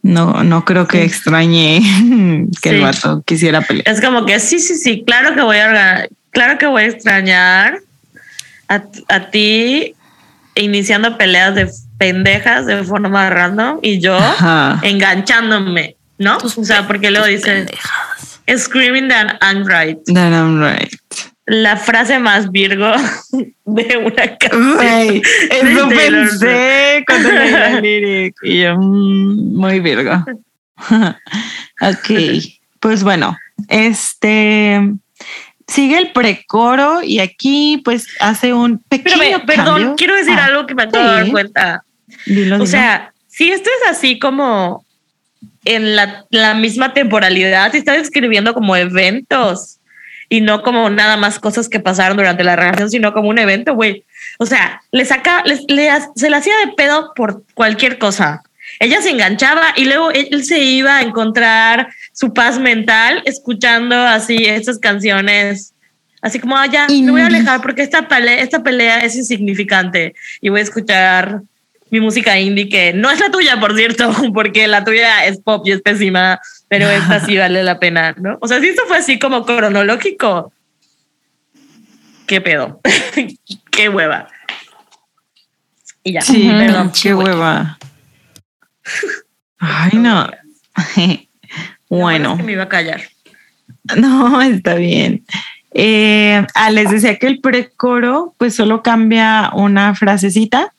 No, no creo que extrañe [laughs] que el vato quisiera pelear. Es como que sí, sí, sí, claro que voy a claro que voy a extrañar a, a ti iniciando peleas de pendejas de forma random y yo Ajá. enganchándome, ¿no? Tus o sea, porque luego dice pendejadas. screaming that I'm right. That I'm right. La frase más virgo [laughs] de una canción. Eso pensé cuando leí la [laughs] lyric. Y yo, mm, muy virgo. [laughs] ok, pues bueno, este sigue el precoro y aquí pues hace un pequeño Espérame, perdón, cambio. quiero decir Ah, algo que me acabo de dar sí. cuenta. dilo, O sea, si esto es así como en la, la misma temporalidad, si estás escribiendo como eventos y no como nada más cosas que pasaron durante la relación, sino como un evento, güey. O sea, le saca, le se le hacía de pedo por cualquier cosa. ella se enganchaba y luego él se iba a encontrar su paz mental escuchando así esas canciones. Así como, ah, ya, me voy a alejar porque esta pelea, esta pelea es insignificante y voy a escuchar mi música indie, que no es la tuya, por cierto, [laughs] porque la tuya es pop y es pésima, pero esta sí [laughs] vale la pena, ¿no? O sea, si esto fue así como cronológico, ¿qué pedo? [laughs] ¿Qué hueva? Y ya. Sí, perdón. Qué hueva. Ay, no. bueno. me iba a callar. No, está bien. Eh, ah, les decía que el precoro, pues solo cambia una frasecita.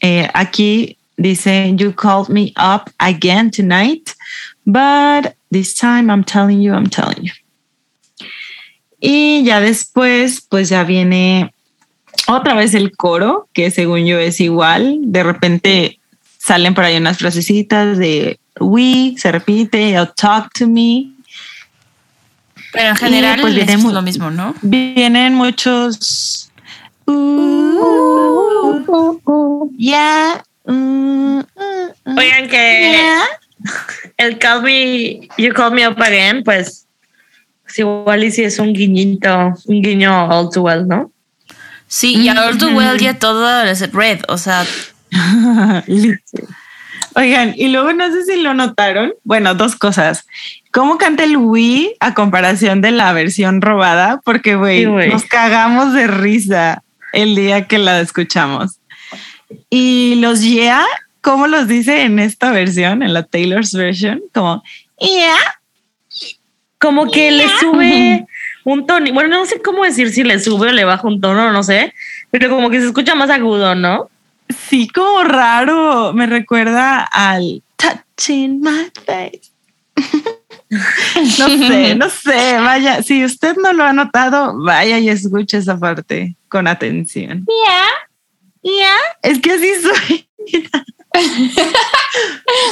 Eh, aquí dice, You called me up again tonight, but this time I'm telling you, I'm telling you. Y ya después, pues ya viene otra vez el coro, que según yo es igual. De repente salen por ahí unas frasecitas de we, se repite, talk to me. Pero en general pues viene es lo mismo, ¿no? Vienen muchos. Ya. Oigan que el call me, you call me up again, pues, pues igual y si es un guiñito, un guiño all too well, ¿no? Sí, y all too well ya todo es red, o sea. [laughs] Oigan, y luego no sé si lo notaron. Bueno, dos cosas. ¿Cómo canta el Wii a comparación de la versión robada? Porque, güey, nos cagamos de risa el día que la escuchamos. Y los Yeah, ¿cómo los dice en esta versión, en la Taylor's version? Como, yeah. Como que le sube un tono. Bueno, no sé cómo decir si le sube o le baja un tono, no sé, pero como que se escucha más agudo, ¿no? Sí, como raro. Me recuerda al touching my face. [laughs] [laughs] no sé, [laughs] no sé. Vaya, si usted no lo ha notado, vaya y escuche esa parte con atención. Ya, ya. Es que así soy. [laughs]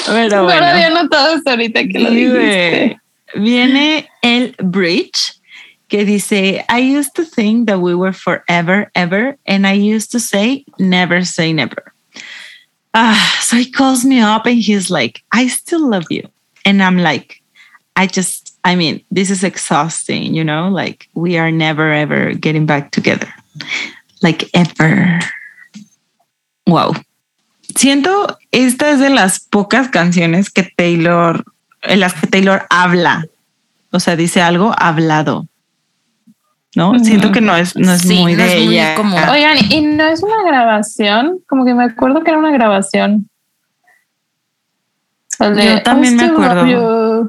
Pero bueno. No lo había notado hasta ahorita que lo dijiste. Viene el bridge que dice, I used to think that we were forever, ever, and I used to say, never say never. Ah, so he calls me up and he's like, I still love you. And I'm like, I just, I mean, this is exhausting, you know, like we are never, ever getting back together. Like ever. Wow. Siento, esta es de las pocas canciones que Taylor, en las que Taylor habla. O sea, dice algo hablado. ¿no? Siento que no es, no es muy de ella. como... Oigan, y no es una grabación, como que me acuerdo que era una grabación. Yo también me acuerdo.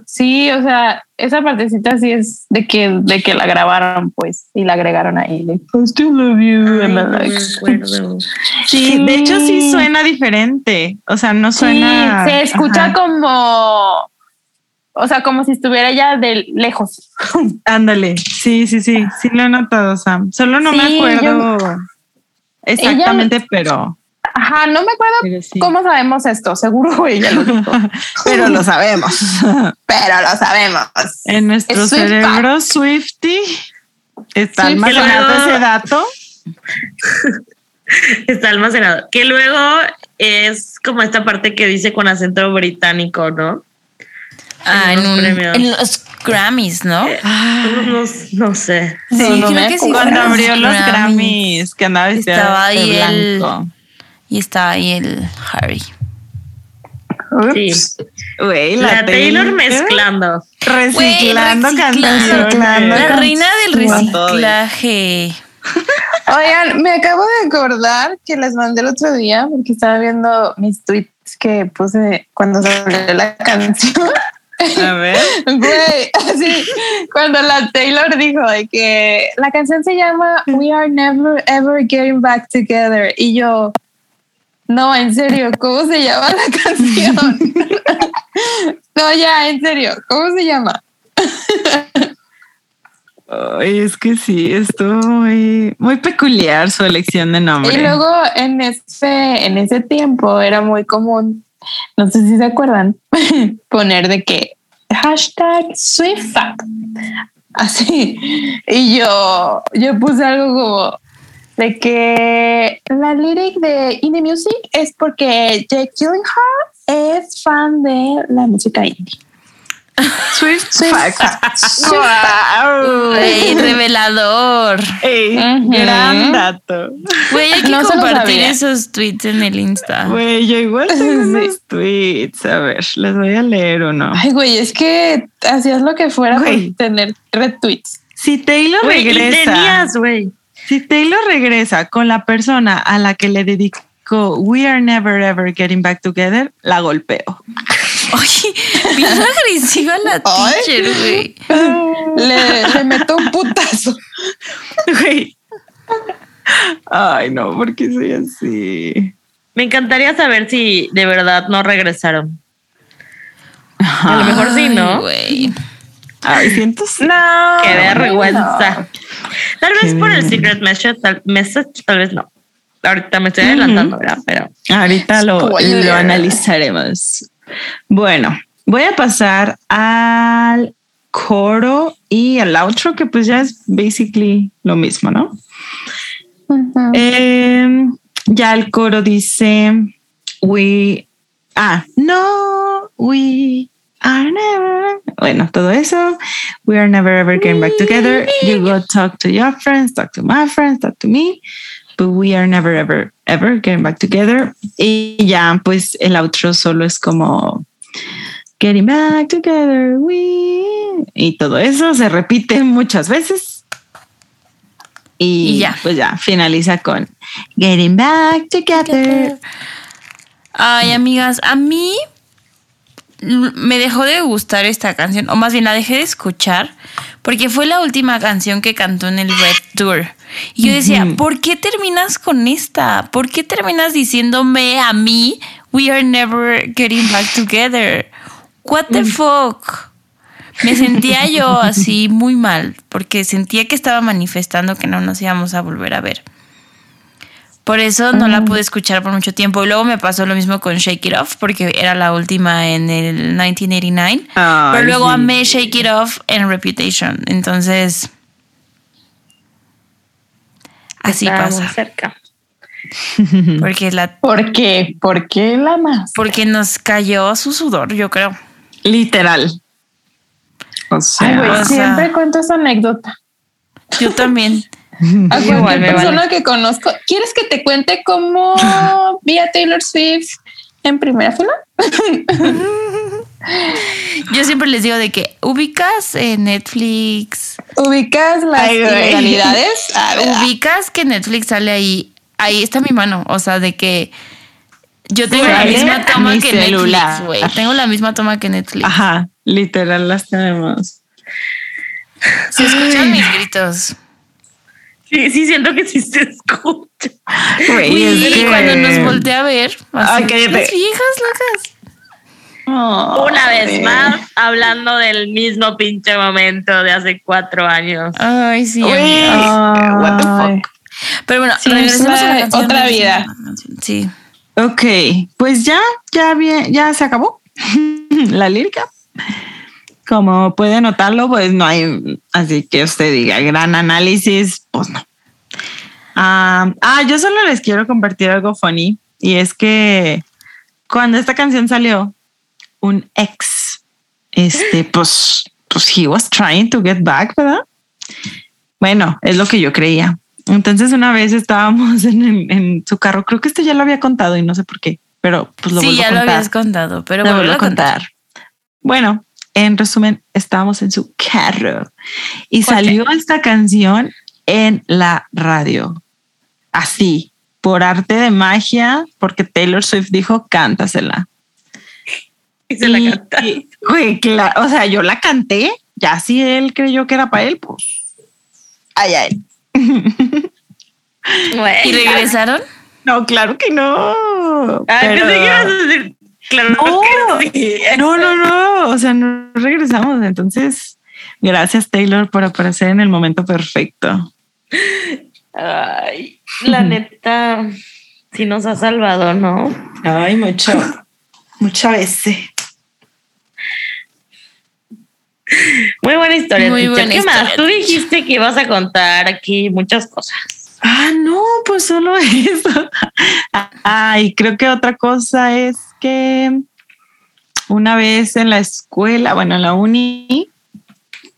Sí, o sea, esa partecita sí es de que, de que la grabaron, pues, y la agregaron ahí. I still love you. [laughs] Sí, de hecho sí suena diferente. O sea, no suena. Sí, se escucha como o sea, como si estuviera ya de lejos. [laughs] Ándale, sí, sí, sí, sí lo he notado, Sam. Solo no me acuerdo exactamente, pero... Ajá, no me acuerdo cómo sabemos esto, seguro [laughs] ella lo dijo. [laughs] pero lo sabemos. [laughs] pero lo sabemos. En nuestro cerebro Swifty está almacenado ese dato. está almacenado. Que luego es como esta parte que dice con acento británico, ¿no? Ah, en, los Grammys, ¿no? Ah, no, sé. Sí, creo que sí. Cuando abrió los Grammys, que andaba estaba ahí blanco. Y estaba ahí el Harry. Sí. la, Taylor, mezclando. Reciclando, cantando. La reina del reciclaje. Oigan, me acabo de acordar que les mandé el otro día porque estaba viendo mis tweets que puse cuando salió la canción. A ver. [laughs] Güey, así, cuando la Taylor dijo de que la canción se llama We Are Never Ever Getting Back Together. Y yo, no, en serio, ¿cómo se llama la [laughs] canción? no, ya, en serio, ¿cómo se llama? Ay, es que sí, estuvo muy, muy peculiar su elección de nombre. Y luego en ese, en ese tiempo era muy común no sé si se acuerdan, [laughs] poner de que hashtag SwiftFact. Así. Y yo, yo puse algo como de que la lyric de Indie Music es porque Jake Gyllenhaal es fan de la música indie. Swift, Swift facts. Wow. Ey, revelador. Ey, Ujú. Gran dato. Güey, hay que No compartir esos tweets en el Insta. Güey, yo igual tengo Sí. unos tweets. A ver, les voy a leer uno. Ay, güey, es que hacías lo que fuera Güey. por tener retweets. Si Taylor Güey, y regresa, tenías, güey. Si Taylor regresa con la persona a la que le dedicó We Are Never Ever Getting Back Together, la golpeo. [laughs] Oye, bien agresiva la teacher, güey. Le, le meto un putazo. Güey. Ay, no, ¿por qué soy así? Me encantaría saber si de verdad no regresaron. A lo mejor sí, ¿no? güey. Ay, [laughs] siento No. Qué vergüenza. Tal vez Qué por el secret message tal, message, tal vez no. Ahorita me estoy adelantando, ¿verdad? Pero Ahorita lo, lo analizaremos. Bueno, voy a pasar al coro y al outro, que pues ya es basically lo mismo, ¿no? Eh, ya el coro dice, we, ah, no, we bueno, todo eso, we are never ever getting back together. You go talk to your friends, talk to my friends, talk to me, but we are never ever, ever getting back together. Y ya, pues el outro solo es como, getting back together, we, y todo eso se repite muchas veces. Y, Y ya. pues ya finaliza con Getting Back Together. Ay, amigas, a mí me dejó de gustar esta canción, o más bien la dejé de escuchar, porque fue la última canción que cantó en el Red Tour. Y yo decía. ¿por qué terminas con esta? ¿Por qué terminas diciéndome a mí, we are never getting back together? What the fuck? Me sentía yo [laughs] así muy mal, porque sentía que estaba manifestando que no nos íbamos a volver a ver. Por eso no la pude escuchar por mucho tiempo. Y luego me pasó lo mismo con Shake It Off, porque era la última en el 1989. Ay, pero luego sí. amé Shake It Off en Reputation. Entonces. Así estábamos pasa. cerca. [laughs] [laughs] Porque, la, ¿Por qué? ¿Por qué la más? porque nos cayó su sudor, yo creo. Literal. O sea, Ay, o sea- siempre cuento esa anécdota. Yo también. [laughs] A Igual, cualquier persona vale. que conozco. ¿Quieres que te cuente cómo vi a Taylor Swift en primera fila? [laughs] Yo siempre les digo de que ubicas en Netflix. ¿Ubicas las Ay, güey. ilegalidades? [laughs] A ver, Ubicas que Netflix sale ahí. Ahí está mi mano. O sea, de que yo tengo la misma toma que celular. Netflix, güey. Tengo la misma toma que Netflix. Ajá, literal las tenemos. Se escuchan mis gritos. Sí, sí, siento que sí se escucha. Güey, Y es que- cuando nos voltea a ver, así, cállate. las viejas locas. Oh, Una vez más, hablando del mismo pinche momento de hace cuatro años. Ay, sí. Amiga. what the fuck. Pero bueno, Sí, regresemos es a la la- canción. otra vida. Sí. Ok, pues ya, ya bien, ya se acabó [laughs] la lírica. Como puede notarlo, pues no hay, así que usted diga gran análisis, pues no. Ah, ah, yo solo les quiero compartir algo funny y es que cuando esta canción salió, un ex, este, pues, pues he was trying to get back, ¿verdad? Bueno, es lo que yo creía. Entonces una vez estábamos en, el- en su carro, creo que esto ya lo había contado y no sé por qué, pero pues lo sí, vuelvo a ya lo contar. habías contado, pero Lo vuelvo a contar. Bueno, en resumen, estábamos en su carro y salió esta canción en la radio. Así, por arte de magia, porque Taylor Swift dijo, cántasela. Y se la canta. y, Güey, claro, o sea, yo la canté, ya si él creyó que era para él, pues. Ay, ay. [laughs] Güey. ¿Y regresaron? No, claro que no. Ay, pero- pensé que ibas a decir. Claro No. sí. No, no, no. O sea, no regresamos. Entonces, gracias, Taylor, por aparecer en el momento perfecto. Ay, la neta, sí nos ha salvado, ¿no? Ay, mucho. Muchas veces. Muy buena historia. Muy buena ¿Qué más? Tú dijiste que ibas a contar aquí muchas cosas. Ah, no, pues solo [laughs] eso. Ay, creo que otra cosa es que una vez en la escuela, bueno, en la uni,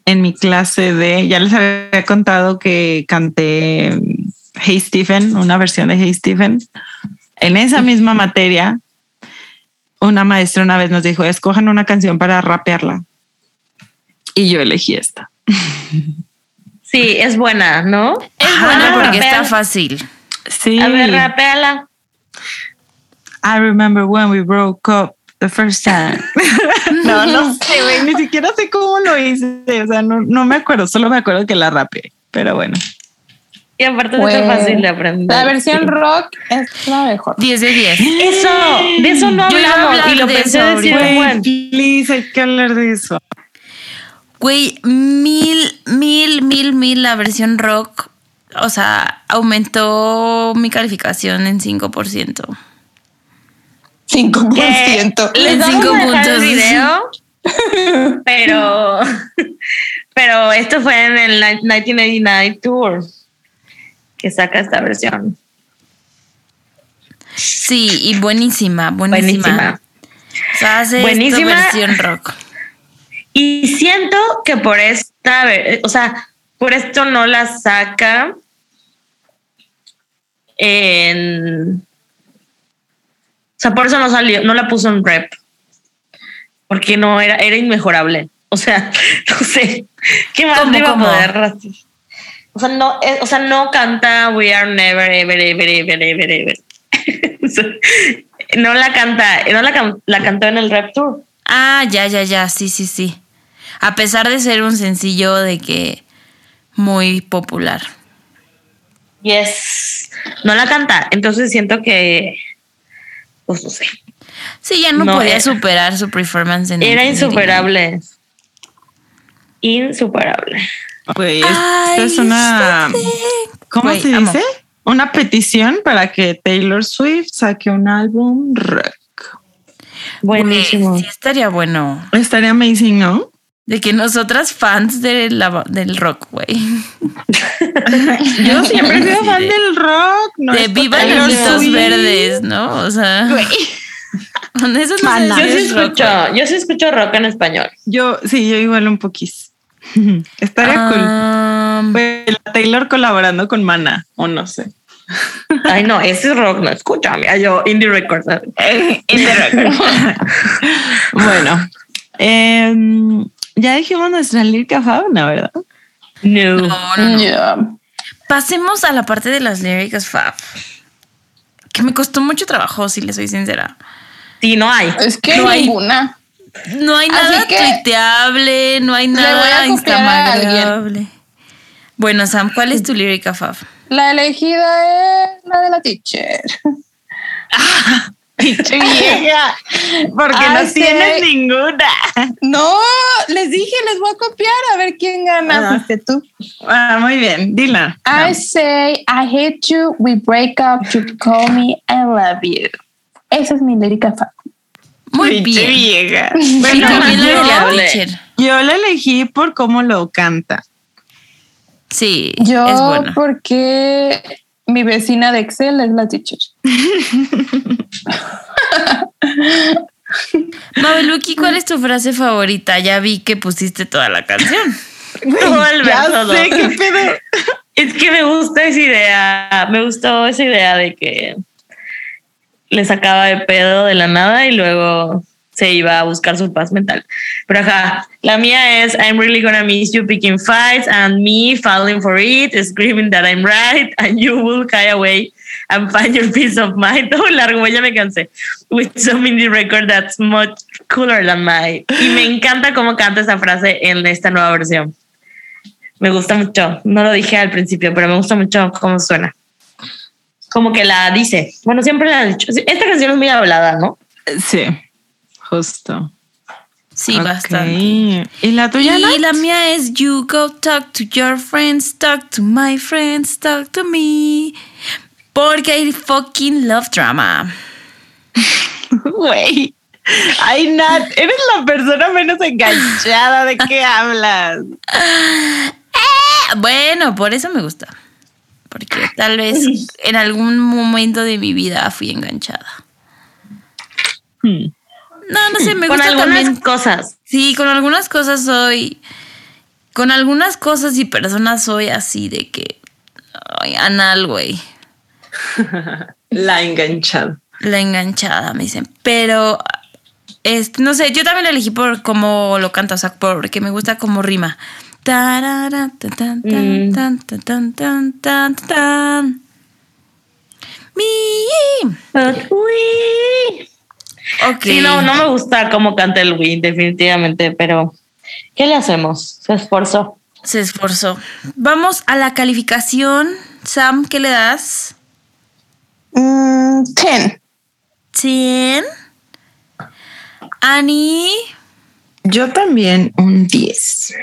en mi clase de, ya les había contado que canté Hey Stephen, una versión de Hey Stephen. En esa misma materia, una maestra una vez nos dijo, escojan una canción para rapearla. Y yo elegí esta. [laughs] Sí, es buena, ¿no? Es buena porque está fácil. Sí. A ver, rapeala. I remember when we broke up the first time. [laughs] no, no sé, güey, ni siquiera sé cómo lo hice. O sea, no, no me acuerdo, solo me acuerdo que la rapeé, pero bueno. Y aparte Pues, es fácil de aprender. La versión rock es la mejor. 10 de 10. Eso, de eso no hablamos y lo de pensé eso decir ahorita. buen. please, hay que hablar de eso. Güey, mil, mil, mil, mil la versión rock. O sea, aumentó mi calificación en 5%. 5%. Les En vamos cinco a dejar el puntos. video, [laughs] pero, pero esto fue en el 1989 tour que saca esta versión. Sí, y buenísima, buenísima. Buenísima. O sea, hace Buenísima. esta versión rock. Y siento que por esta, o sea, por esto no la saca en... O sea, por eso no salió, no la puso en rep. Porque no era, era inmejorable. O sea, [laughs] no sé. ¿Qué más ¿Cómo, le iba cómo? a poder? O sea, no, eh, o sea, no canta We Are Never, Ever, Ever, Ever, Ever, Ever. [laughs] No la canta, no la, la cantó en el rep tour. Ah, ya, ya, ya, sí, sí, sí. A pesar de ser un sencillo de que muy popular. Yes. No la canta. Entonces siento que. Pues no sé. Sí, ya no, No, podía era- superar su performance en Era Infinity. insuperable. Insuperable. Güey, esta Ay, es una. ¿Cómo se amo. dice? Una petición para que Taylor Swift saque un álbum rock. Buenísimo. Sí, estaría bueno. Estaría amazing, ¿no? De que nosotras fans de la- del rock, güey. [laughs] Yo siempre he sido fan del rock. No de Viva los Swift. Verdes, ¿no? O sea. Con eso no Mana. sé Yo sí es rock, escucho, yo sí escucho rock en español. Yo, sí, yo igual un poquis. [laughs] Estaría cool. Pues la Taylor colaborando con Mana, o no sé. Ay, no, ese es rock, no escucha. Mira, yo, Indie Records. ¿sabes? [laughs] bueno, em, ya dijimos nuestra lírica fauna, ¿verdad? No. no, no, no. Ya. Pasemos a la parte de las líricas fab. Que me costó mucho trabajo, si le soy sincera. Sí, no hay. Es que No hay- ninguna. No hay nada tuiteable, no hay nada instagramable. Bueno, Sam, ¿cuál es tu lírica fab? La elegida es la de la teacher. [laughs] [laughs] Pinche vieja, porque Ay, no tienes ninguna. [laughs] No, les dije, les voy a copiar a ver quién gana. Ah. Fuiste tú. Ah, muy bien, dila. I say I hate you, we break up, you call me, I love you. Esa es mi lírica. Muy Pinche bien. vieja. [laughs] Bueno, teacher. yo la elegí por cómo lo canta. Sí, Yo, es bueno. porque mi vecina de Excel es la teacher. [laughs] Mabeluki, ¿cuál es tu frase favorita? Ya vi que pusiste toda la canción. [laughs] Todo el Ya sé, ¿no? qué pedo. Es que me gusta esa idea. Me gustó esa idea de que le sacaba de pedo de la nada y luego se iba a buscar su paz mental. Pero ajá, la mía es I'm really gonna miss you picking fights and me falling for it, screaming that I'm right and you will shy away and find your peace of mind. [laughs] Oh, largo, ya me cansé. With some indie record that's much cooler than mine. Y me encanta cómo canta esa frase en esta nueva versión. Me gusta mucho. No lo dije al principio, pero me gusta mucho cómo suena. Como que la dice. Bueno, siempre la ha dicho. Esta canción es muy hablada, ¿no? Sí, justo. Sí, Ok. bastante. ¿Y la tuya, Y Nat? la mía es You go talk to your friends, talk to my friends, talk to me. Porque I fucking love drama. [laughs] Güey. Ay, Nat, eres la persona menos enganchada de qué hablas. Ah, [laughs] Bueno, por eso me gusta. porque tal vez en algún momento de mi vida fui enganchada. Hmm. No, no sé, me Con gusta algunas también. cosas. Sí, con algunas cosas soy. Con algunas cosas y personas soy así de que. Ay, anal, güey. [laughs] La enganchada. La enganchada, me dicen. Pero. Este, no sé, yo también lo elegí por cómo lo canta, o sea, porque me gusta cómo rima. Mm. Mi. Uy. Ok. Sí, no, no me gusta cómo canta el Wii, definitivamente, pero ¿qué le hacemos? Se esforzó. Se esforzó. Vamos a la calificación. Sam, ¿qué le das? Mm, 10. 100. Ani, Yo también un 10.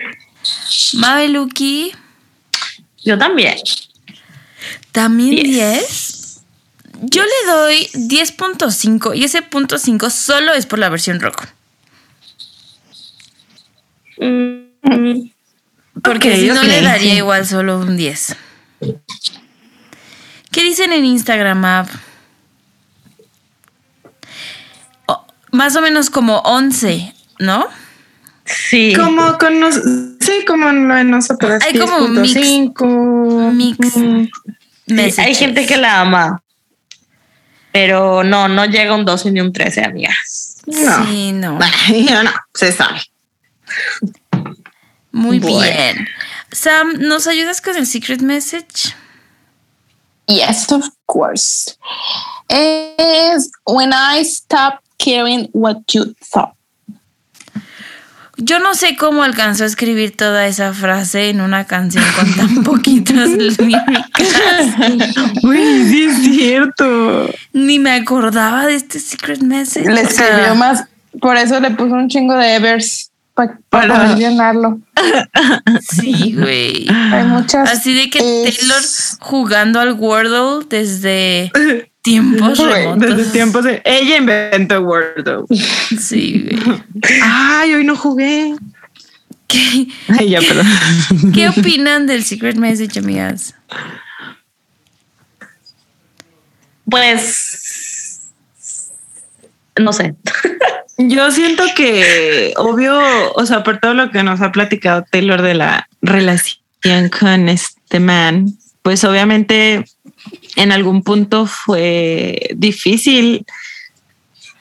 Mabeluki, Yo también. también Diez. 10. Yo le doy 10.5 y ese punto 5 solo es por la versión rock. Mm, Porque Ok, si no ok, le daría sí. igual solo un 10. ¿Qué dicen en Instagram, Ab? Oh, más o menos como 11, ¿no? sí. Como con nos, sí, como lo de nosotros. Hay como mix- 10.5. mix. Mm, Sí, hay gente que la ama. Pero no, no llega un 12 ni un 13, amigas. No. Sí, no. Ay, [laughs] no, se sabe. Muy Bueno. bien. Sam, ¿nos ayudas con el secret message? Yes, of course. Is when I stop caring what you thought. Yo no sé cómo alcanzó a escribir toda esa frase en una canción con tan [laughs] poquitas [laughs] líricas. Uy, sí es [laughs] cierto. Ni me acordaba de este secret message. Le O sea, escribió más, por eso le puso un chingo de Evers pa- para Para- poder llenarlo. Sí, güey. Hay muchas. Así de que es- Taylor jugando al Wordle desde tiempos remotos. Desde tiempos de. Ella inventó Wordle. Sí, güey. Ay, hoy no jugué. ¿Qué, Ay, ya, perdón. qué opinan del secret message, amigas? Pues. No sé. Yo siento que, obvio, o sea, por todo lo que nos ha platicado Taylor de la relación con este man, pues obviamente en algún punto fue difícil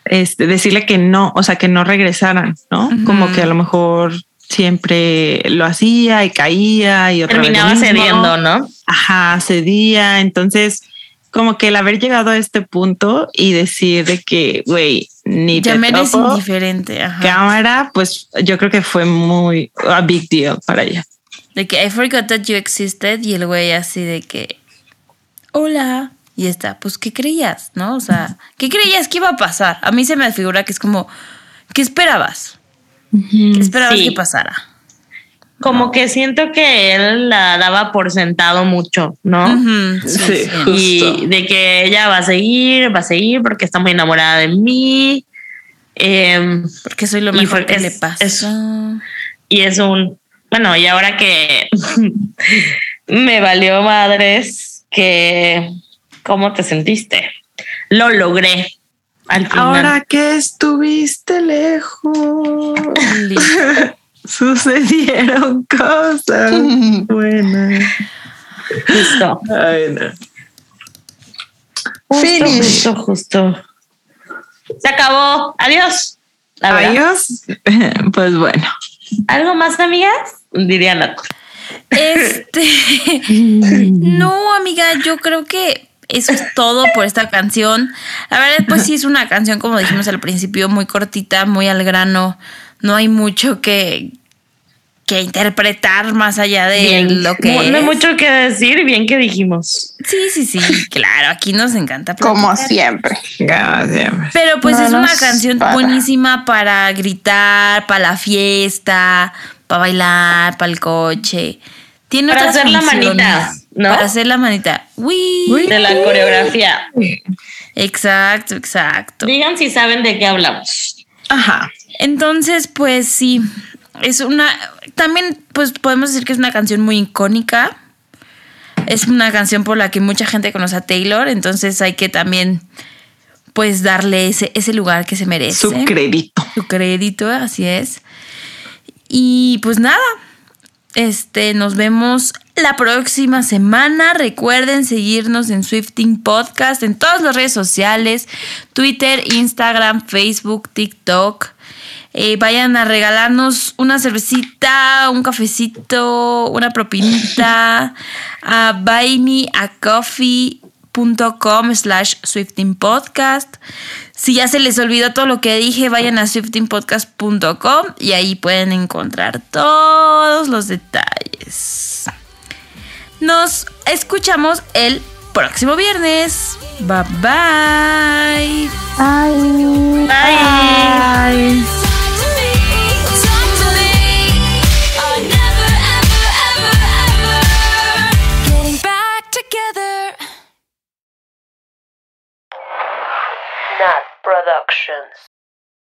este, decirle que no, o sea, que no regresaran, ¿no? Como que a lo mejor siempre lo hacía y caía y otra Terminaba cediendo, ¿no? Ajá, cedía. Entonces, como que el haber llegado a este punto y decir de que, güey, ni Ya te me eres topo, indiferente. Ajá. cámara, pues yo creo que fue muy a big deal para ella. De que I forgot that you existed y el güey así de que, hola. Y está, pues, ¿qué creías? ¿No? O sea, ¿qué creías que iba a pasar? A mí se me figura que es como, ¿qué esperabas? ¿Qué esperabas Sí. que pasara? Como que siento que él la daba por sentado mucho, ¿no? Sí. Y de que ella va a seguir, va a seguir porque está muy enamorada de mí. Em, Porque soy lo mejor que es- le pasa. es- y es un, bueno, y ahora que [laughs] me valió madres, que, ¿cómo te sentiste? Lo logré al final. Ahora que estuviste lejos, [laughs] sucedieron cosas [laughs] buenas. justo, Ay, no. justo, Finish. justo, justo. Se acabó. Adiós. Adiós. [laughs] Pues bueno. ¿Algo más, amigas? Diría Nat. Este. [laughs] no, amiga, yo creo que eso es todo por esta canción. La verdad, pues sí es una canción, como dijimos al principio, muy cortita, muy al grano. No hay mucho que, que interpretar más allá de Bien. lo que no, no hay mucho que decir, bien que dijimos. Sí, sí, sí, claro, aquí nos encanta Como siempre. Gracias. Pero pues No es una canción para. buenísima para gritar, para la fiesta, para bailar, para el coche. Tiene Para otras hacer la manita, ¿no? Para hacer la manita. Uy. De la coreografía. Exacto, exacto. Digan si saben de qué hablamos. Ajá. Entonces, pues sí, es una... También, pues podemos decir que es una canción muy icónica. es una canción por la que mucha gente conoce a Taylor, entonces hay que también pues darle ese, ese lugar que se merece. Su crédito. Su crédito, así es. Y pues nada, este, nos vemos la próxima semana. Recuerden seguirnos en Swifting Podcast en todas las redes sociales: Twitter, Instagram, Facebook, TikTok. Eh, vayan a regalarnos una cervecita, un cafecito, una propinita [laughs] a slash Swifting Podcast. Si ya se les olvidó todo lo que dije, vayan a swiftingpodcast.com y ahí pueden encontrar todos los detalles. Nos escuchamos el próximo viernes. Bye bye. Bye. Bye. Nat Productions.